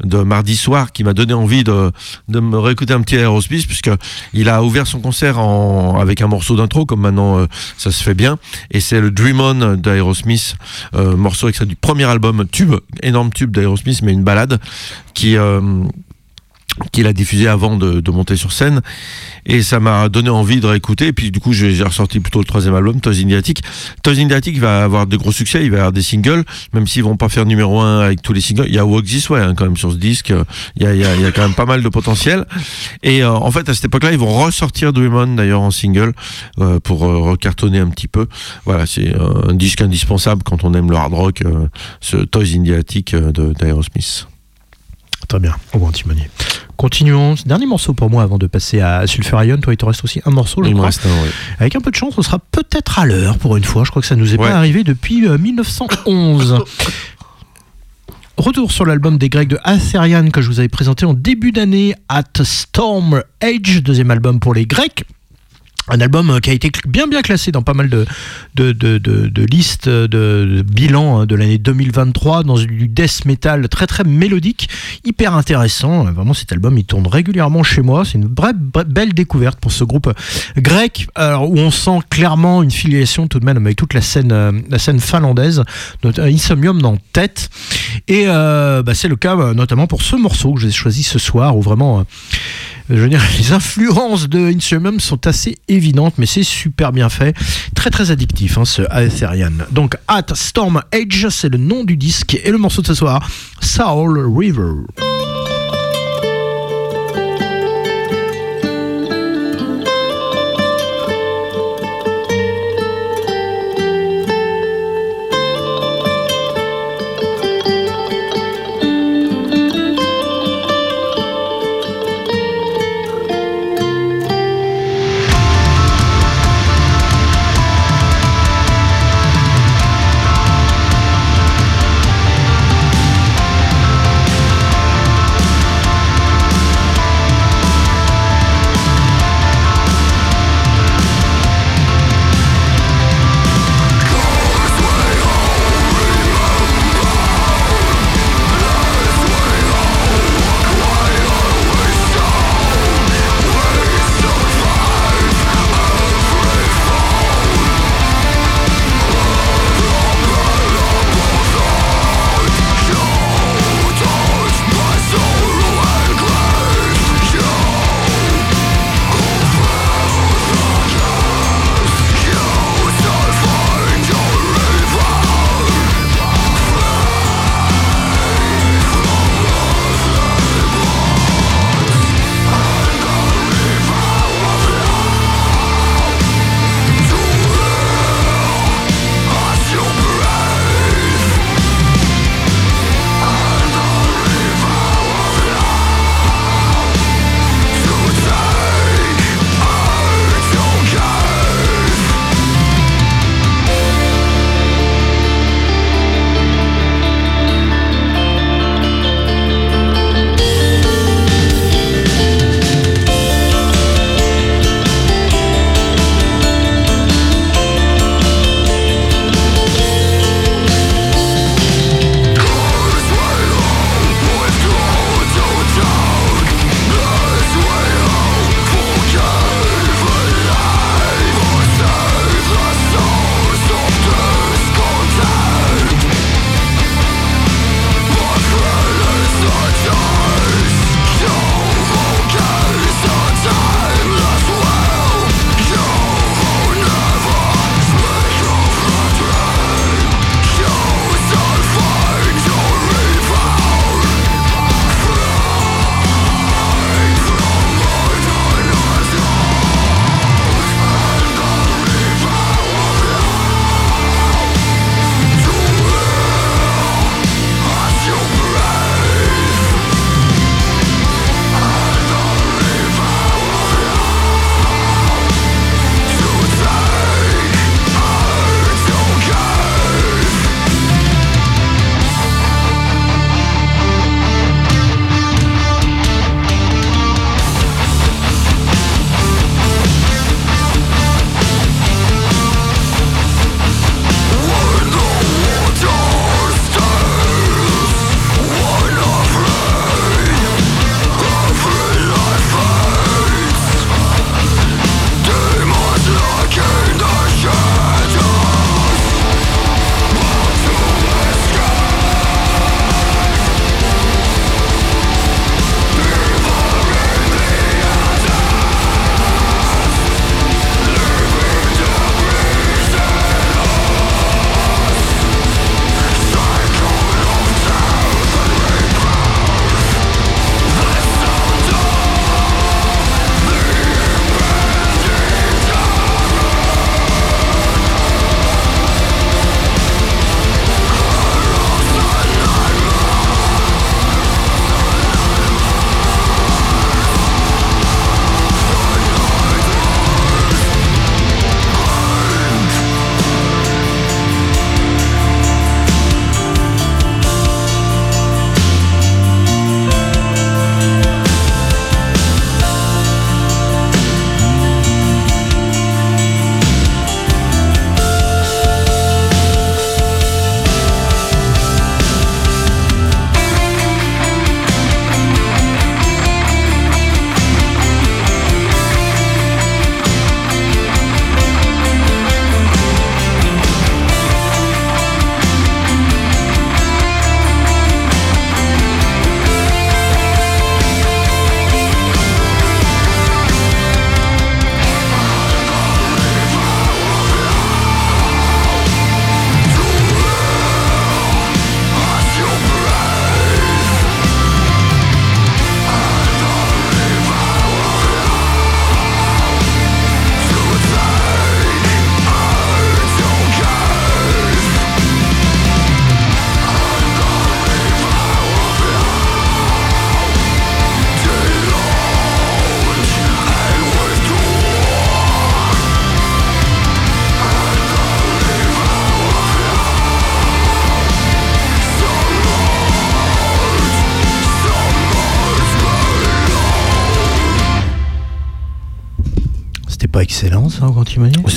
de mardi soir qui m'a donné envie de, de me réécouter un petit Aerosmith, puisque il a ouvert son concert en, avec un morceau d'intro, comme maintenant euh, ça se fait bien. Et c'est le Dream On d'Aerosmith, euh, morceau extrait du premier album, tube, énorme tube d'Aerosmith, mais une balade qui. Qu'il a diffusé avant de, monter sur scène. Et ça m'a donné envie de réécouter. Et puis du coup j'ai ressorti plutôt le troisième album Toys Indiatic Toys Indiatic va avoir de gros succès. Il va avoir des singles. Même s'ils vont pas faire numéro un avec tous les singles. Il y a Walk This Way hein, quand même sur ce disque. Il y a, quand même pas mal de potentiel. Et euh, en fait à cette époque là ils vont ressortir Dream On d'ailleurs en single euh, pour euh, recartonner un petit peu. Voilà c'est un disque indispensable quand on aime le hard rock ce Toys Indiatic d'Aerosmith Très bien, au bon timonier. Continuons. Dernier morceau pour moi avant de passer à Sulfur Ion. Toi, il te reste aussi un morceau, je il crois. reste un. Avec un peu de chance, on sera peut-être à l'heure pour une fois. Je crois que ça nous est Ouais. pas arrivé depuis euh, 1911. Retour sur l'album des Grecs de Atherian que je vous avais présenté en début d'année, At Storm Age, deuxième album pour les Grecs. Un album euh, qui a été bien bien classé dans pas mal de, listes de, de bilans hein, de l'année 2023 dans du death metal très très mélodique, hyper intéressant. Euh, Vraiment cet album il tourne régulièrement chez moi. C'est une vraie, belle découverte pour ce groupe grec où on sent clairement une filiation tout de même avec toute la scène, euh, la scène finlandaise, Insomnium dans tête. Et euh, bah, c'est le cas euh, notamment pour ce morceau que j'ai choisi ce soir où vraiment. Je veux dire, les influences de Insomnium sont assez évidentes, mais c'est super bien fait. Très très addictif, hein, ce Aetherian. Donc, At Storm Age, c'est le nom du disque. Et le morceau de ce soir, Soul River.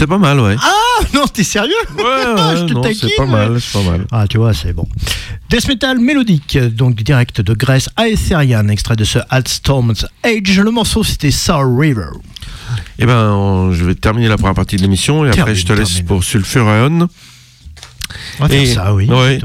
C'est pas mal, ouais. Ah non, t'es sérieux Ouais, je te non, taquine, c'est pas mal, c'est pas mal. Ah, tu vois, c'est bon. Death metal mélodique, donc direct de Grèce à Etherian, extrait de ce At Storm's Age. Le morceau, c'était Soul River. Eh ben, on- je vais terminer la première partie de l'émission et après je te laisse termine. pour Sulfurion. On va faire ça, oui, ouais.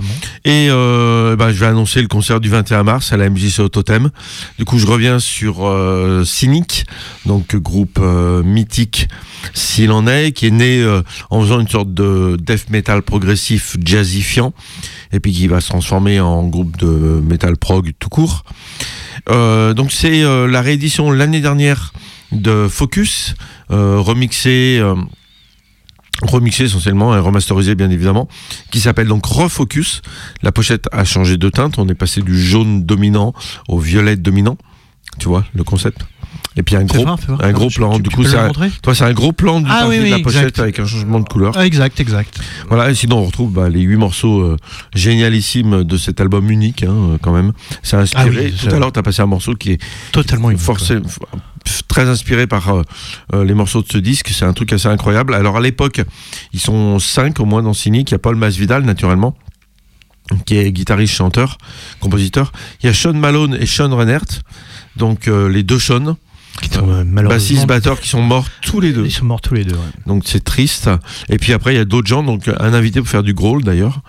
Et euh, ben, je vais annoncer le concert du 21 mars à la MJC au Totem. Du coup, je reviens sur euh, Cynic, donc groupe euh, mythique s'il en est, qui est né euh, en faisant une sorte de death metal progressif jazzifiant, et puis qui va se transformer en groupe de metal prog tout court. Euh, donc c'est euh, la réédition l'année dernière de Focus, remixé. euh, remixé essentiellement et remasterisé bien évidemment, qui s'appelle donc Refocus. La pochette a changé de teinte, on est passé du jaune dominant au violet dominant, tu vois le concept? Et puis un gros, voir, fais voir. un gros plan. tu- du tu coup, c'est un, toi, c'est un gros plan du Ah oui, de la pochette exact. avec un changement de couleur. Ah, Exact, exact. Voilà, et sinon on retrouve bah, les huit morceaux euh, génialissimes de cet album unique, hein, euh, quand même. C'est inspiré. Ah oui, Tout à l'heure, tu as passé un morceau qui est Totalement unique, forcé- très inspiré par euh, les morceaux de ce disque. C'est un truc assez incroyable. Alors à l'époque, ils sont cinq au moins dans Cynic. Il y a Paul Masvidal, naturellement qui est guitariste, chanteur, compositeur. Il y a Sean Malone et Sean Reinert, donc euh, les deux Sean. Qui sont, euh, malheureusement- bassiste, batteur qui sont morts tous les deux. Ils sont morts tous les deux. ouais. Donc c'est triste. Et puis après il y a d'autres gens, donc un invité pour faire du growl d'ailleurs.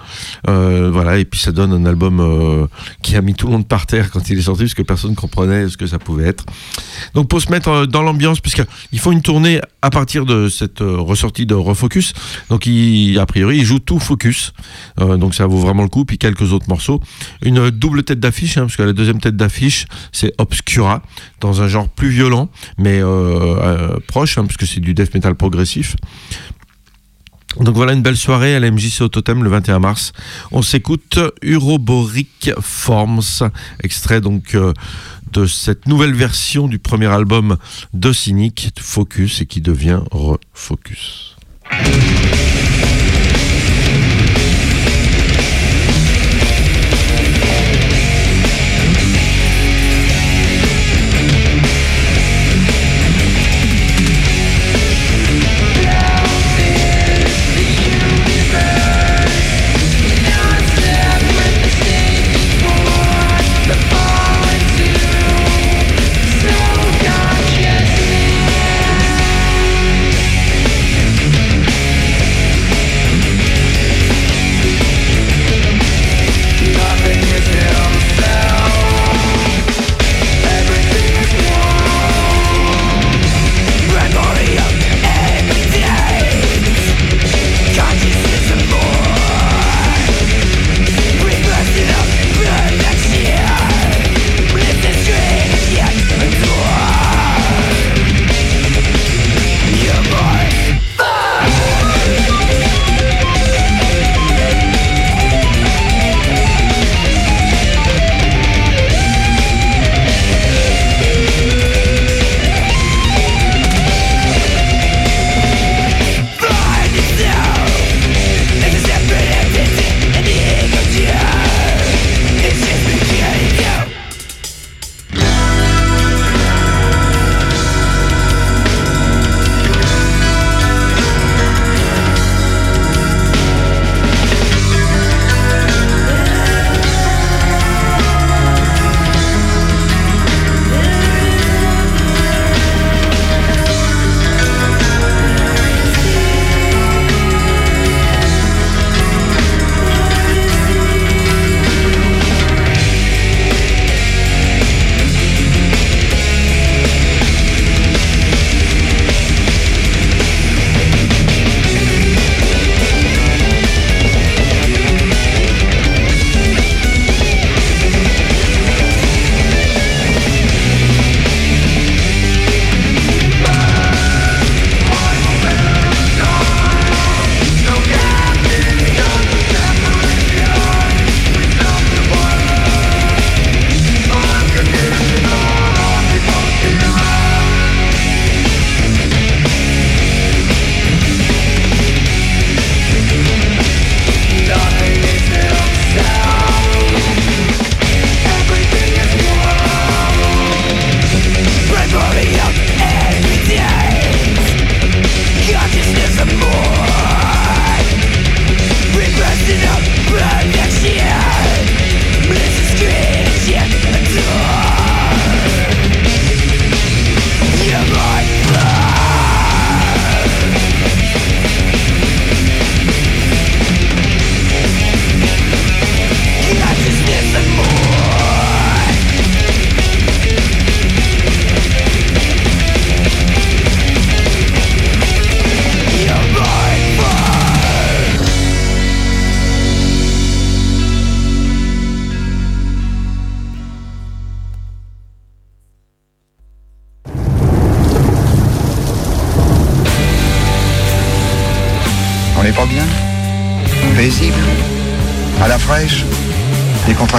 Euh, voilà, et puis ça donne un album euh, qui a mis tout le monde par terre quand il est sorti parce que personne comprenait ce que ça pouvait être. Donc pour se mettre euh, dans l'ambiance, puisqu'ils font une tournée à partir de cette euh, ressortie de Refocus. Donc il, a priori ils jouent tout Focus. Euh, donc ça vaut vraiment le coup. Puis quelques autres morceaux. Une double tête d'affiche, hein, parce que la deuxième tête d'affiche c'est Obscura dans un genre plus violent mais euh, proche, hein, parce que c'est du death metal progressif. Donc voilà une belle soirée à la MJC au Totem le 21 mars. On s'écoute Uroboric Forms, extrait donc cette nouvelle version du premier album de Cynic, Focus, et qui devient Refocus.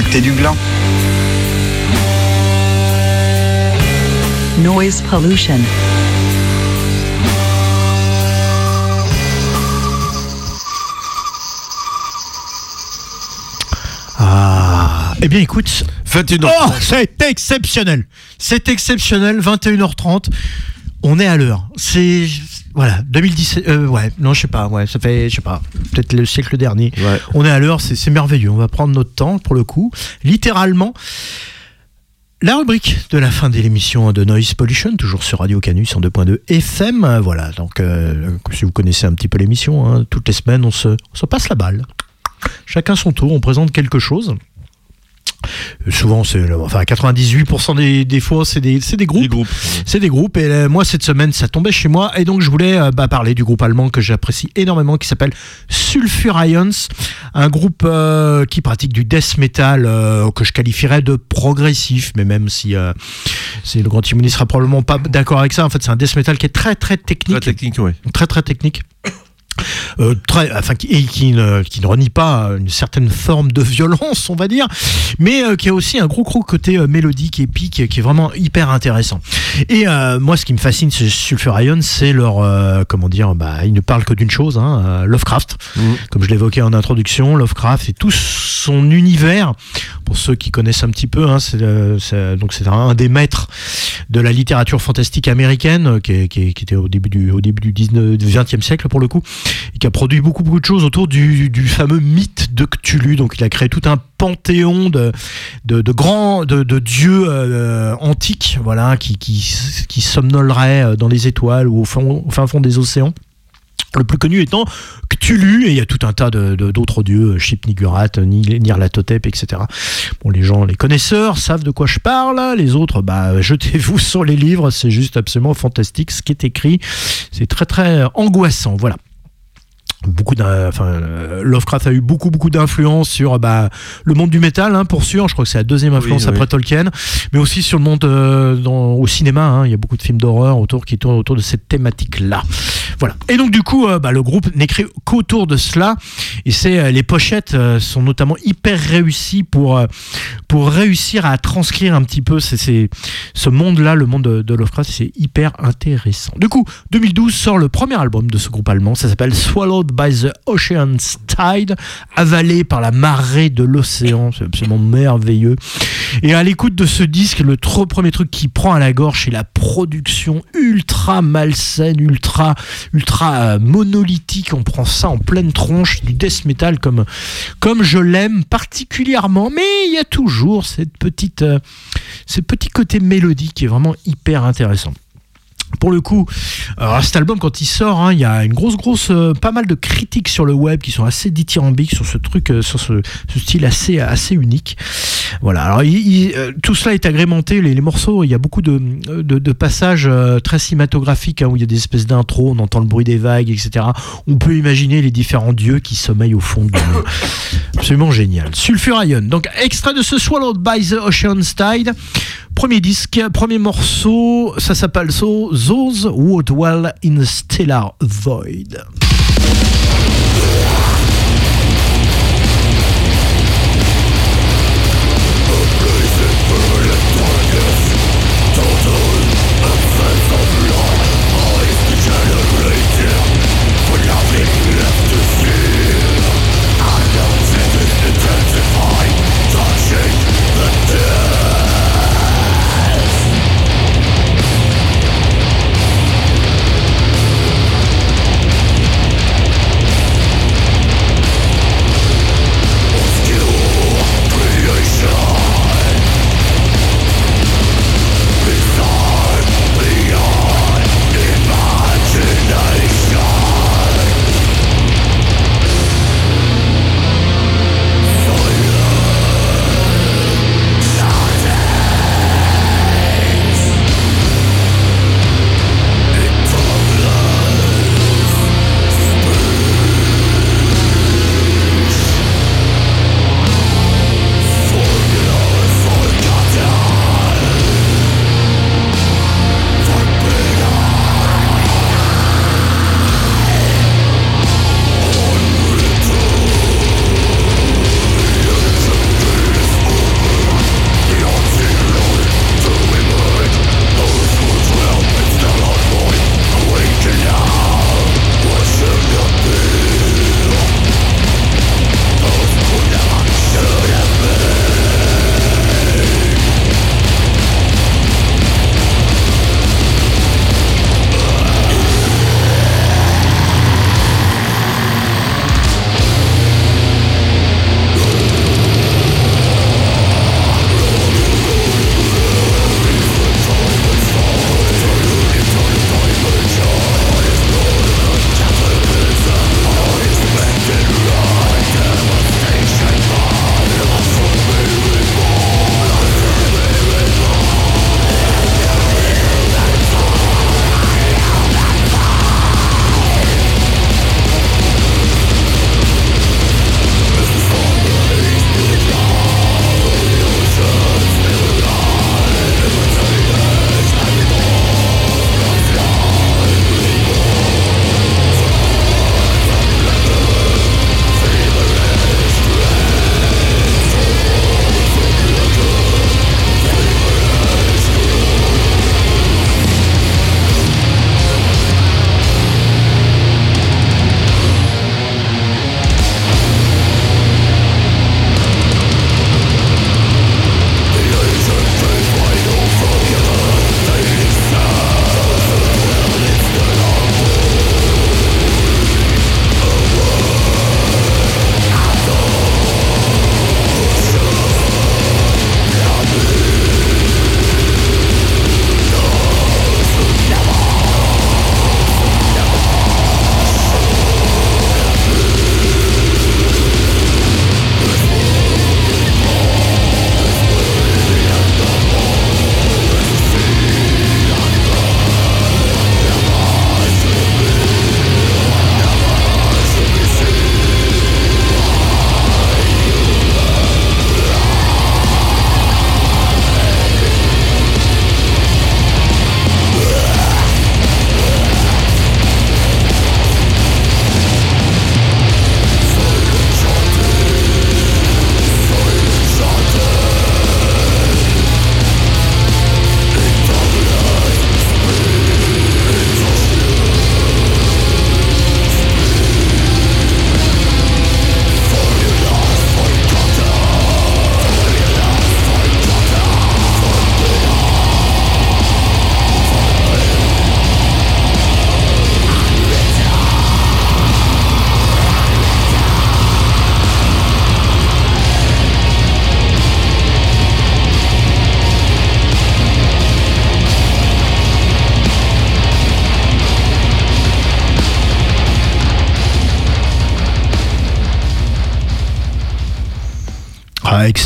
Du gland. Noise pollution. Ah, eh bien écoute. 21h30. Oh, c'est exceptionnel. C'est exceptionnel. 21h30. On est à l'heure. C'est voilà 2017. euh, ouais, non, je sais pas. Ouais, ça fait, je sais pas, peut-être le siècle dernier. On est à l'heure. C'est merveilleux. On va prendre notre temps pour le coup, littéralement. La rubrique de la fin de l'émission de Noise Pollution, toujours sur Radio Canus en 2.2 FM. Voilà, donc euh, si vous connaissez un petit peu l'émission, hein, toutes les semaines on se, on se passe la balle. Chacun son tour, on présente quelque chose. Souvent, c'est enfin 98% des, des fois, c'est des, c'est des groupes. C'est des groupes. Et euh, moi, cette semaine, ça tombait chez moi. Et donc, je voulais euh, bah, parler du groupe allemand que j'apprécie énormément, qui s'appelle Sulfur Ions, un groupe euh, qui pratique du death metal que je qualifierais de progressif, mais même si c'est le grand Timon sera probablement pas d'accord avec ça. En fait, c'est un death metal qui est très très technique, Très technique, ouais. très très technique. Euh, très, enfin, qui, et qui, ne, qui ne renie pas une certaine forme de violence, on va dire, mais euh, qui a aussi un gros gros côté euh, mélodique, épique, qui est vraiment hyper intéressant. Et euh, moi, ce qui me fascine chez Sulfur Ion, c'est leur, euh, comment dire, bah, ils ne parlent que d'une chose, hein, euh, Lovecraft. Comme je l'évoquais en introduction, Lovecraft et tout son univers. Pour ceux qui connaissent un petit peu, hein, c'est, euh, donc c'est un des maîtres de la littérature fantastique américaine, euh, qui, qui qui était au début du, au début du 19, du 20e siècle pour le coup, et qui a produit beaucoup beaucoup de choses autour du, fameux mythe de Cthulhu. Donc il a créé tout un panthéon de, grands de, dieux euh, antiques, voilà, qui, somnoleraient euh, dans les étoiles ou au, fond, au fin fond des océans. Le plus connu étant Cthulhu, et il y a tout un tas de- de- d'autres dieux, Ship-Nigurat, Ni- Nyarlathotep, etc. Bon, les gens, les connaisseurs savent de quoi je parle, les autres, bah, jetez-vous sur les livres, c'est juste absolument fantastique ce qui est écrit, c'est très très angoissant, voilà beaucoup enfin, euh, Lovecraft a eu beaucoup beaucoup d'influence sur bah, le monde du métal hein, pour sûr je crois que c'est la deuxième influence Oui, après oui. Tolkien mais aussi sur le monde euh, dans- au cinéma hein. il y a beaucoup de films d'horreur autour qui tournent autour de cette thématique là voilà. Et donc du coup euh, bah, le groupe n'écrit qu'autour de cela. Et c'est euh, les pochettes euh, sont notamment hyper réussies pour pour réussir à transcrire un petit peu ce monde là le monde de, de Lovecraft. C'est hyper intéressant. Du coup 2012 sort le premier album de ce groupe allemand. Ça s'appelle Swallowed by the Ocean's Tide avalé par la marée de l'océan. C'est absolument merveilleux. Et à l'écoute de ce disque le trop premier truc qui prend à la gorge c'est la production ultra malsaine ultra ultra euh, monolithique. On prend ça en pleine tronche du death metal comme je l'aime particulièrement. Mais il y a toujours cette petite euh, ce petit côté mélodique qui est vraiment hyper intéressant. Pour le coup, cet album quand il sort, hein, il y a une grosse grosse, euh, pas mal de critiques sur le web qui sont assez dithyrambiques sur ce truc, sur ce, ce style assez unique. Voilà. Alors il- il- euh, tout cela est agrémenté, les, les morceaux, il y a beaucoup de, de, de passages euh, très cinématographiques hein, où il y a des espèces d'intros, on entend le bruit des vagues, etc. On peut imaginer les différents dieux qui sommeillent au fond du Absolument génial. Sulfur Ion. Donc extrait de ce Swallowed by the Ocean's Tide. Premier disque, premier morceau, ça s'appelle so, Those Who Dwell in Stellar Void.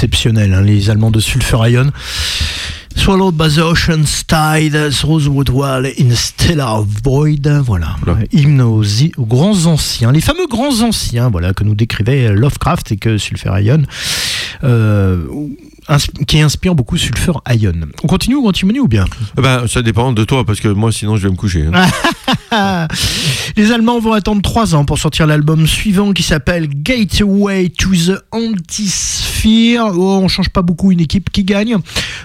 Ah, exceptionnel, hein, les Allemands de Sulfur Ion. Swallowed by the Ocean's Tide, Rosewood Wall in Stellar Void. Voilà. Hymne aux, grands anciens, les fameux grands anciens, voilà, que nous décrivait Lovecraft et que Sulfur Ion, euh, qui inspire beaucoup Sulfur Ion. On continue ou on continue ou bien? Eh Ben, ça dépend de toi, parce que moi, sinon, je vais me coucher. hein. Les Allemands vont attendre trois ans pour sortir l'album suivant qui s'appelle Gateway to the Antisphere. Oh, on change pas beaucoup une équipe qui gagne.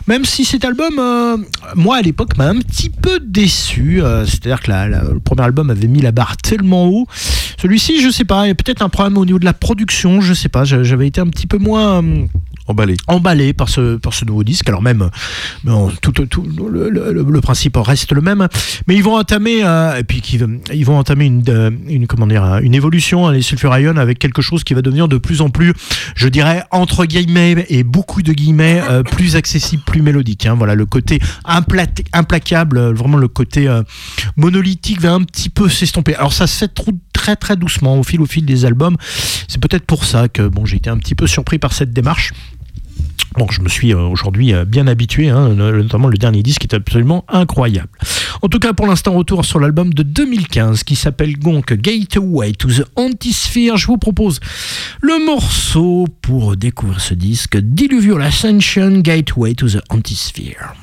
Même si cet album, euh, moi à l'époque, m'a un petit peu déçu. Euh, C'est-à-dire que la- la- le premier album avait mis la barre tellement haut. Celui-ci, je sais pas, il y a peut-être un problème au niveau de la production, je sais pas. j'a- J'avais été un petit peu moins. euh, emballé. emballé par ce, par ce nouveau disque. Alors même, tout, le, principe reste le même, mais ils vont entamer, euh, puis ils vont entamer une, euh, une, comment dire, une évolution, hein, les Sulfur Ion, avec quelque chose qui va devenir de plus en plus, je dirais, entre guillemets, et beaucoup de guillemets, euh, plus accessible, plus mélodique. hein. Voilà, le côté impla- implacable, vraiment le côté monolithique va un petit peu s'estomper. Alors ça trou- très très doucement au fil au fil des albums. C'est peut-être pour ça que bon, j'ai été un petit peu surpris par cette démarche. Bon, je me suis euh, aujourd'hui euh, bien habitué, hein, no- notamment le dernier disque est absolument incroyable. En tout cas, pour l'instant, retour sur l'album de 2015 qui s'appelle donc Gateway to the Antisphere. Je vous propose le morceau pour découvrir ce disque Diluvial Ascension Gateway to the Antisphere.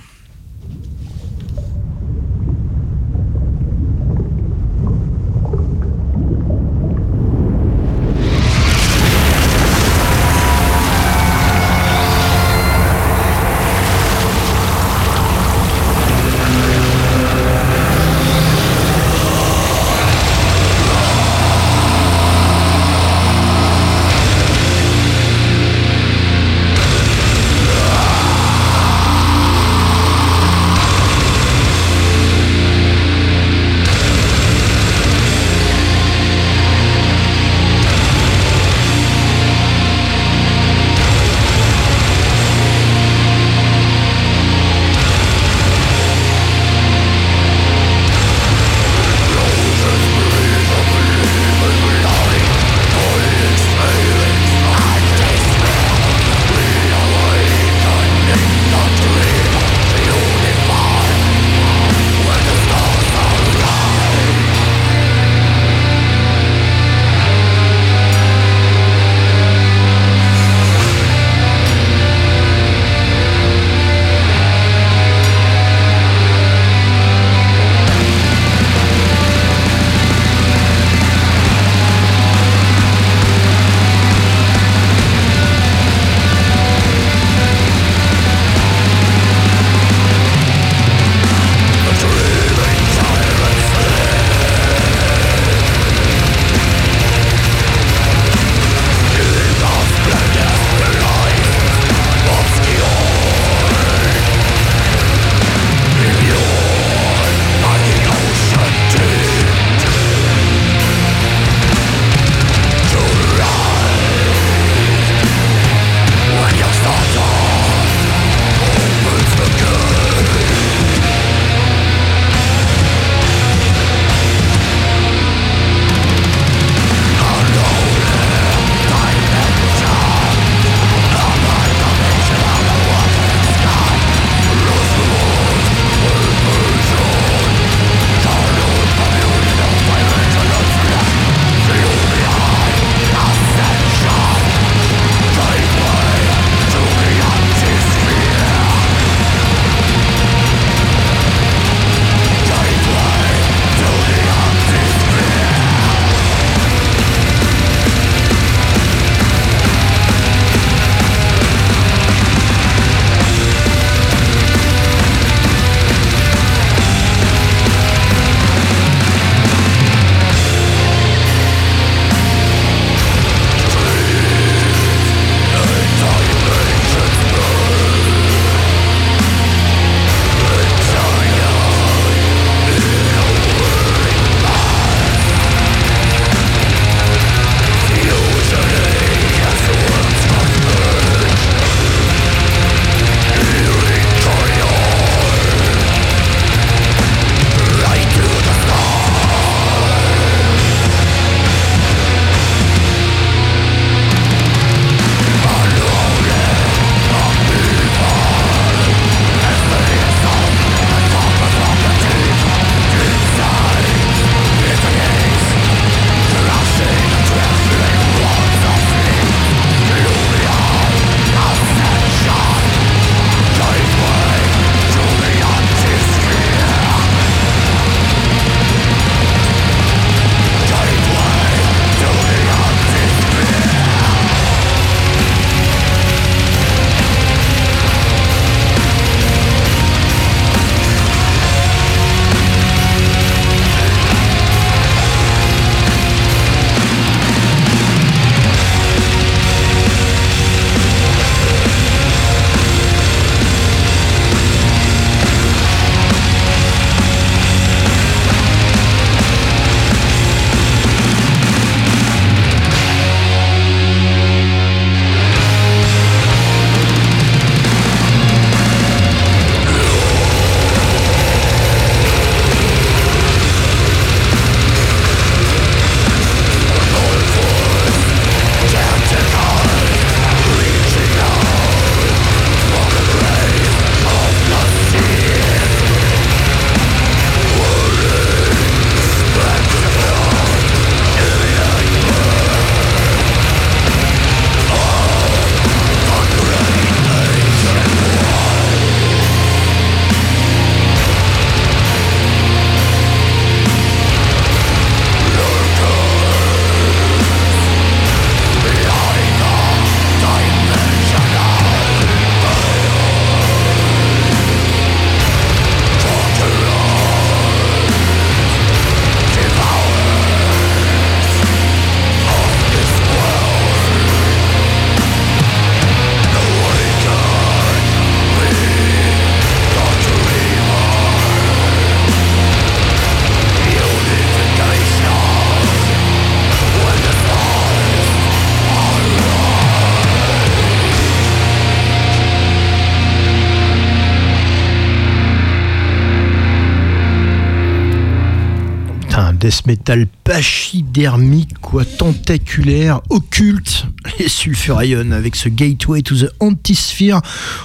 Death metal pachydermique, quoi, tentaculaire, occulte, les Sulfurion avec ce Gateway to the Antisphere.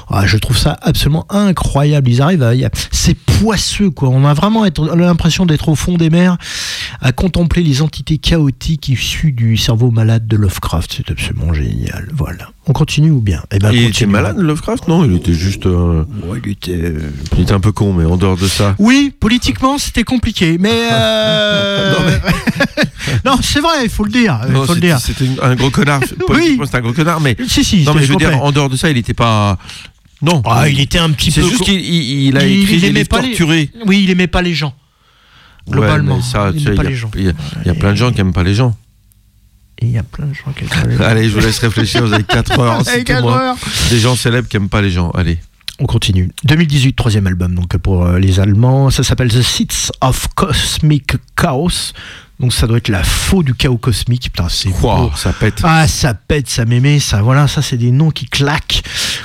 Ah, je trouve ça absolument incroyable. Ils arrivent à. C'est poisseux, quoi. On a vraiment l'impression d'être au fond des mers à contempler les entités chaotiques issues du cerveau malade de Lovecraft. C'est absolument génial. Voilà. On continue ou bien? Eh ben, il était malade, Lovecraft? Non, il était juste. euh, il était. il était un peu con, mais en dehors de ça. Oui, politiquement, c'était compliqué, mais. euh, non, c'est vrai, il faut le dire. C'était- un gros connard. Politiquement, c'était un gros connard, mais. Si, si, non, mais je veux dire, en dehors de ça, il était pas. Non. Ah, il était un petit C'est peu. juste co- qu'il il- il a écrit des pas les- torturés. Oui, il aimait pas les gens. Globalement, Ouais, ça, il aimait pas y a- les gens. Il y a, il y a plein de gens qui aiment pas les gens. Et il y a plein de gens qui aiment pas les gens. Allez, je vous laisse réfléchir. Vous avez 4 heures. Heures. Des gens célèbres qui aiment pas les gens. Allez. On continue. 2018, troisième album donc pour euh, les Allemands. Ça s'appelle The Seeds of Cosmic Chaos. Donc ça doit être la faux du chaos cosmique. Putain, c'est beau. ça pète. Ah, ça pète, ça m'aimait, ça. Voilà, ça c'est des noms qui claquent.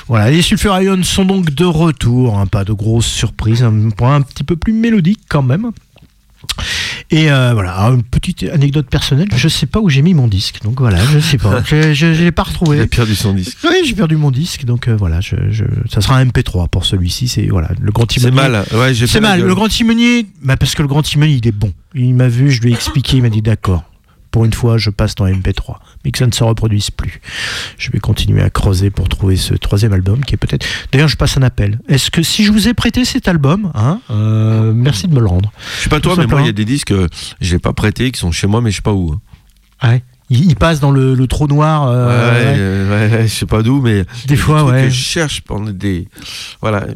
Voilà, les Sulfurion sont donc de retour. hein, pas de grosses surprises, un point un petit peu plus mélodique quand même. Et euh, voilà, une petite anecdote personnelle, je sais pas où j'ai mis mon disque, donc voilà, je sais pas, je je- je l'ai pas retrouvé. A perdu son disque. Oui, j'ai perdu mon disque, donc euh, voilà, je, ça sera un MP3 pour celui-ci. C'est voilà, le grand C'est timonier. mal. Ouais, j'ai fait C'est mal. Le grand timonier, bah parce que le grand timonier, il est bon. Il m'a vu, je lui ai expliqué, il m'a dit d'accord. Pour une fois, je passe dans MP3, mais que ça ne se reproduise plus. Je vais continuer à creuser pour trouver ce troisième album qui est peut-être. D'ailleurs, je passe un appel. Est-ce que si je vous ai prêté cet album, hein, euh, merci de me le rendre. Je sais pas toi, Tout mais moi, il y a des disques, euh, je l'ai pas prêtés, qui sont chez moi, mais je sais pas où. Ah ouais. Il, passe dans le, le trou noir. euh, ouais, ouais. ouais, ouais, je sais pas d'où, mais Des fois, trucs ouais. que je cherche pendant des, voilà,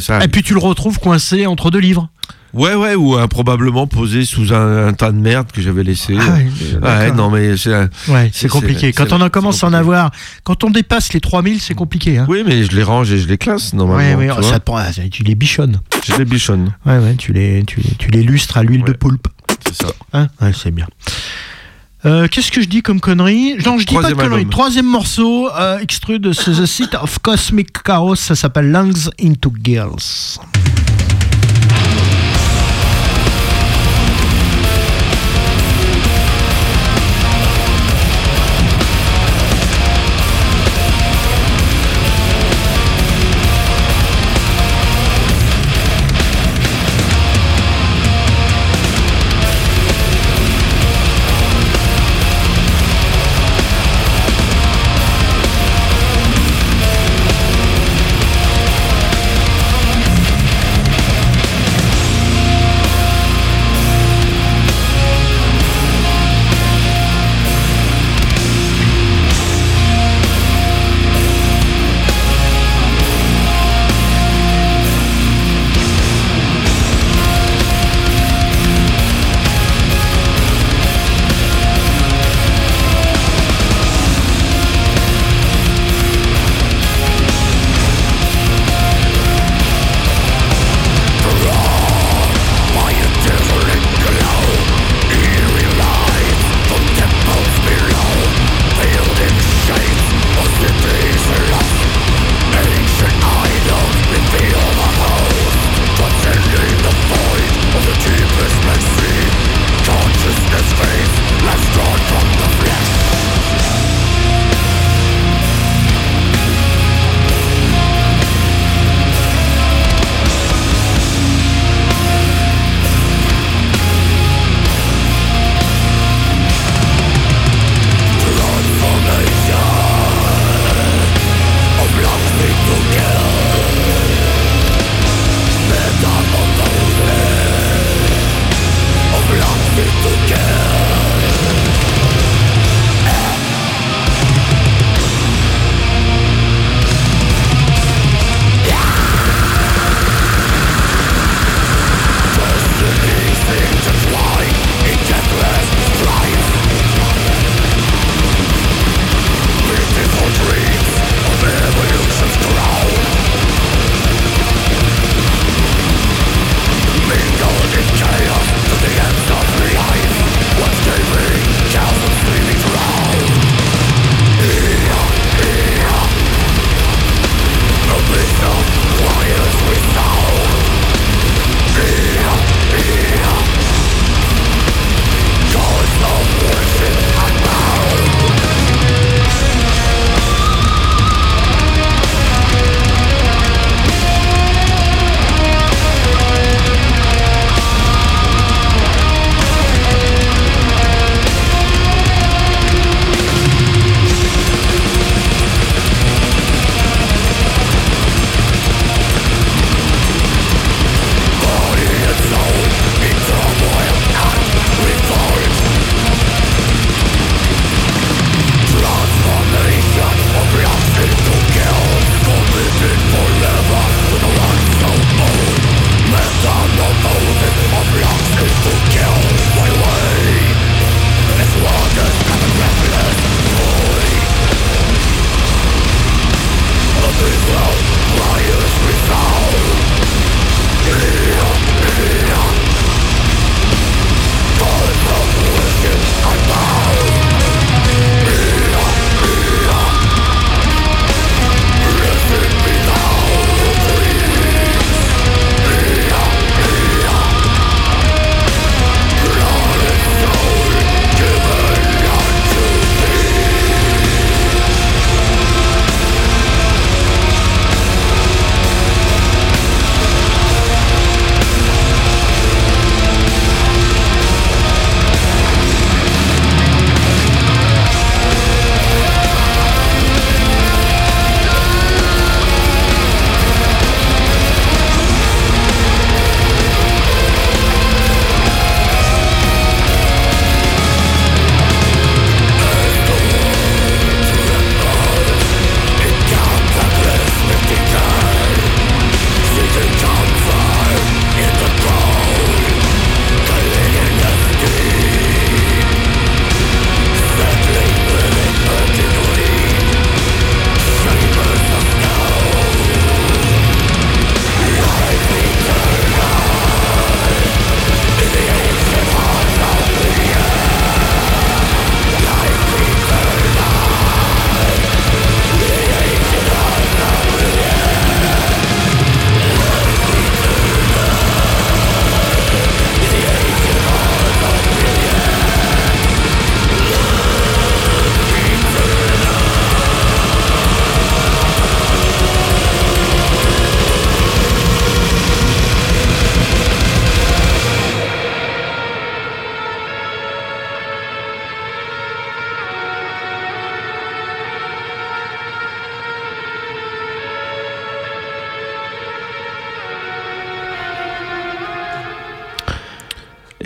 ça. Et puis tu le retrouves coincé entre deux livres. Ouais, ouais, ou improbablement posé sous un, un tas de merde que j'avais laissé. Ah ouais, ouais, non, mais c'est. Ouais, c'est compliqué. Quand on en commence à en avoir, quand on dépasse les 3000, c'est compliqué. Hein. Oui, mais je les range et je les classe normalement. Ouais, ouais, tu ça te prend- ah, tu les bichonnes. Je les bichonne. Ouais, ouais, tu les, tu, les- tu les lustres à l'huile de poulpe. C'est ça. Hein? Ouais, c'est bien. Euh, Qu'est-ce que je dis comme connerie? Non, je dis pas de connerie. Troisième morceau, euh, extrait de The Seat of Cosmic Chaos, ça s'appelle Lungs into Girls.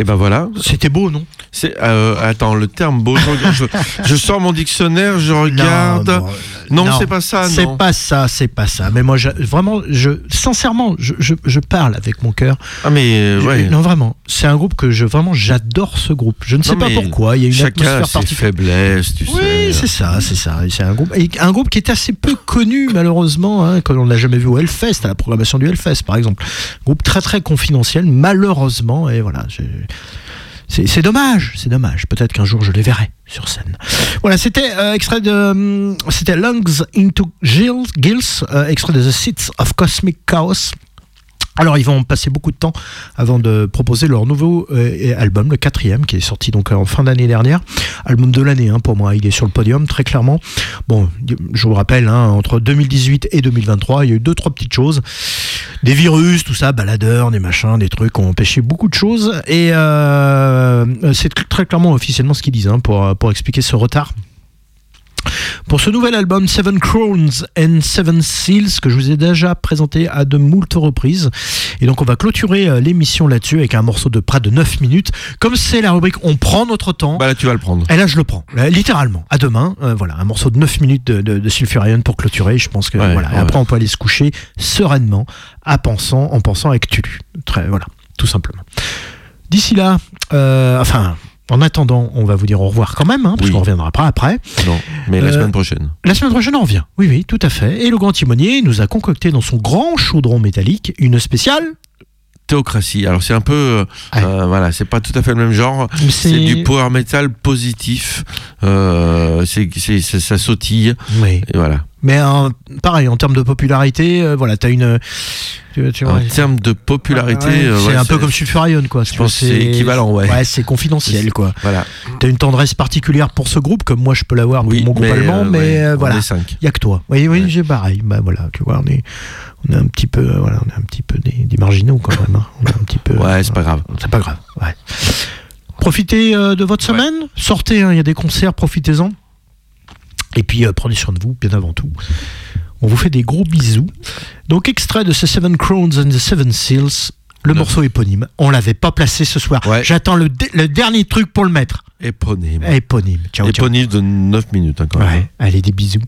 Et ben voilà. C'était beau, non? C'est euh, attends le terme beau. Je, sors mon dictionnaire, je regarde. Non, c'est pas ça. C'est pas ça, c'est pas ça. Mais moi, je- vraiment, je, sincèrement, je, parle avec mon cœur. Ah mais euh, ouais. Non, vraiment. C'est un groupe que je vraiment j'adore ce groupe. Je ne sais Non, pas pourquoi. Il y a une chacun a atmosphère ses particulière. faiblesses, tu sais. Oui, c'est ça, c'est ça. C'est un groupe, et un groupe qui est assez peu connu malheureusement, hein, qu'on n'a jamais vu au Hellfest, à la programmation du Hellfest par exemple. Groupe très très confidentiel, malheureusement, et voilà. C'est dommage, c'est dommage. Peut-être qu'un jour je les verrai sur scène. Voilà, c'était euh, extrait de, c'était Lungs into Gills, Gills, euh, extrait de The Seeds of Cosmic Chaos. Alors ils vont passer beaucoup de temps avant de proposer leur nouveau euh, album, le quatrième, qui est sorti donc en fin d'année dernière. Album de l'année hein, pour moi, il est sur le podium très clairement. Bon, je vous rappelle, hein, entre 2018 et 2023, il y a eu deux trois petites choses, des virus, tout ça, baladeurs, des machins, des trucs ont empêché beaucoup de choses. Et euh, c'est très clairement officiellement ce qu'ils disent hein, pour pour expliquer ce retard. Pour ce nouvel album Seven Crowns and Seven Seals que je vous ai déjà présenté à de moult reprises. Et donc on va clôturer euh, l'émission là-dessus avec un morceau de près de 9 minutes. Comme c'est la rubrique On prend notre temps. Bah là tu vas le prendre. Et là je le prends, Là, littéralement. À demain, euh, voilà, un morceau de 9 minutes de, de, de Sulfurion pour clôturer. Je pense que Ouais, voilà. Et ouais. après on peut aller se coucher sereinement, à pensant, en pensant avec Tulu. Très voilà, tout simplement. D'ici là, euh, enfin. En attendant, on va vous dire au revoir quand même, hein, parce Oui. qu'on reviendra pas après. Non, mais la Euh, semaine prochaine. La semaine prochaine, on revient. Oui, oui, tout à fait. Et le grand timonier nous a concocté dans son grand chaudron métallique une spéciale. Théocratie. Alors c'est un peu, euh, euh, voilà, c'est pas tout à fait le même genre. C'est- du power metal positif. Euh, c'est, ça sautille. Oui. Et voilà. Mais pareil, en termes de popularité, euh, voilà, t'as une. Tu, tu vois, En termes de popularité, ouais, c'est ouais, un peu comme Sulfurion, quoi. Je pense c'est équivalent, ouais. Ouais, c'est confidentiel, quoi. Voilà. T'as une tendresse particulière pour ce groupe, comme moi je peux l'avoir Oui, pour mon groupe mais, allemand, mais euh, voilà. Il y a que toi. Oui, oui, j'ai pareil. Bah voilà, tu vois, on est, on est un petit peu, euh, voilà, on est un petit peu des, des marginaux quand même. hein. On est un petit peu. Ouais, c'est pas grave. C'est pas grave. Ouais. Profitez euh, de votre semaine. Sortez, hein, il y a des concerts, profitez-en. Et puis euh, prenez soin de vous, bien avant tout. On vous fait des gros bisous. Donc, extrait de ce Seven Crowns and the Seven Seals, le morceau éponyme. On l'avait pas placé ce soir. J'attends le, dernier truc pour le mettre. Éponyme. Éponyme. Ciao, ciao. Éponyme de 9 minutes hein, quand même. Ouais, allez, des bisous.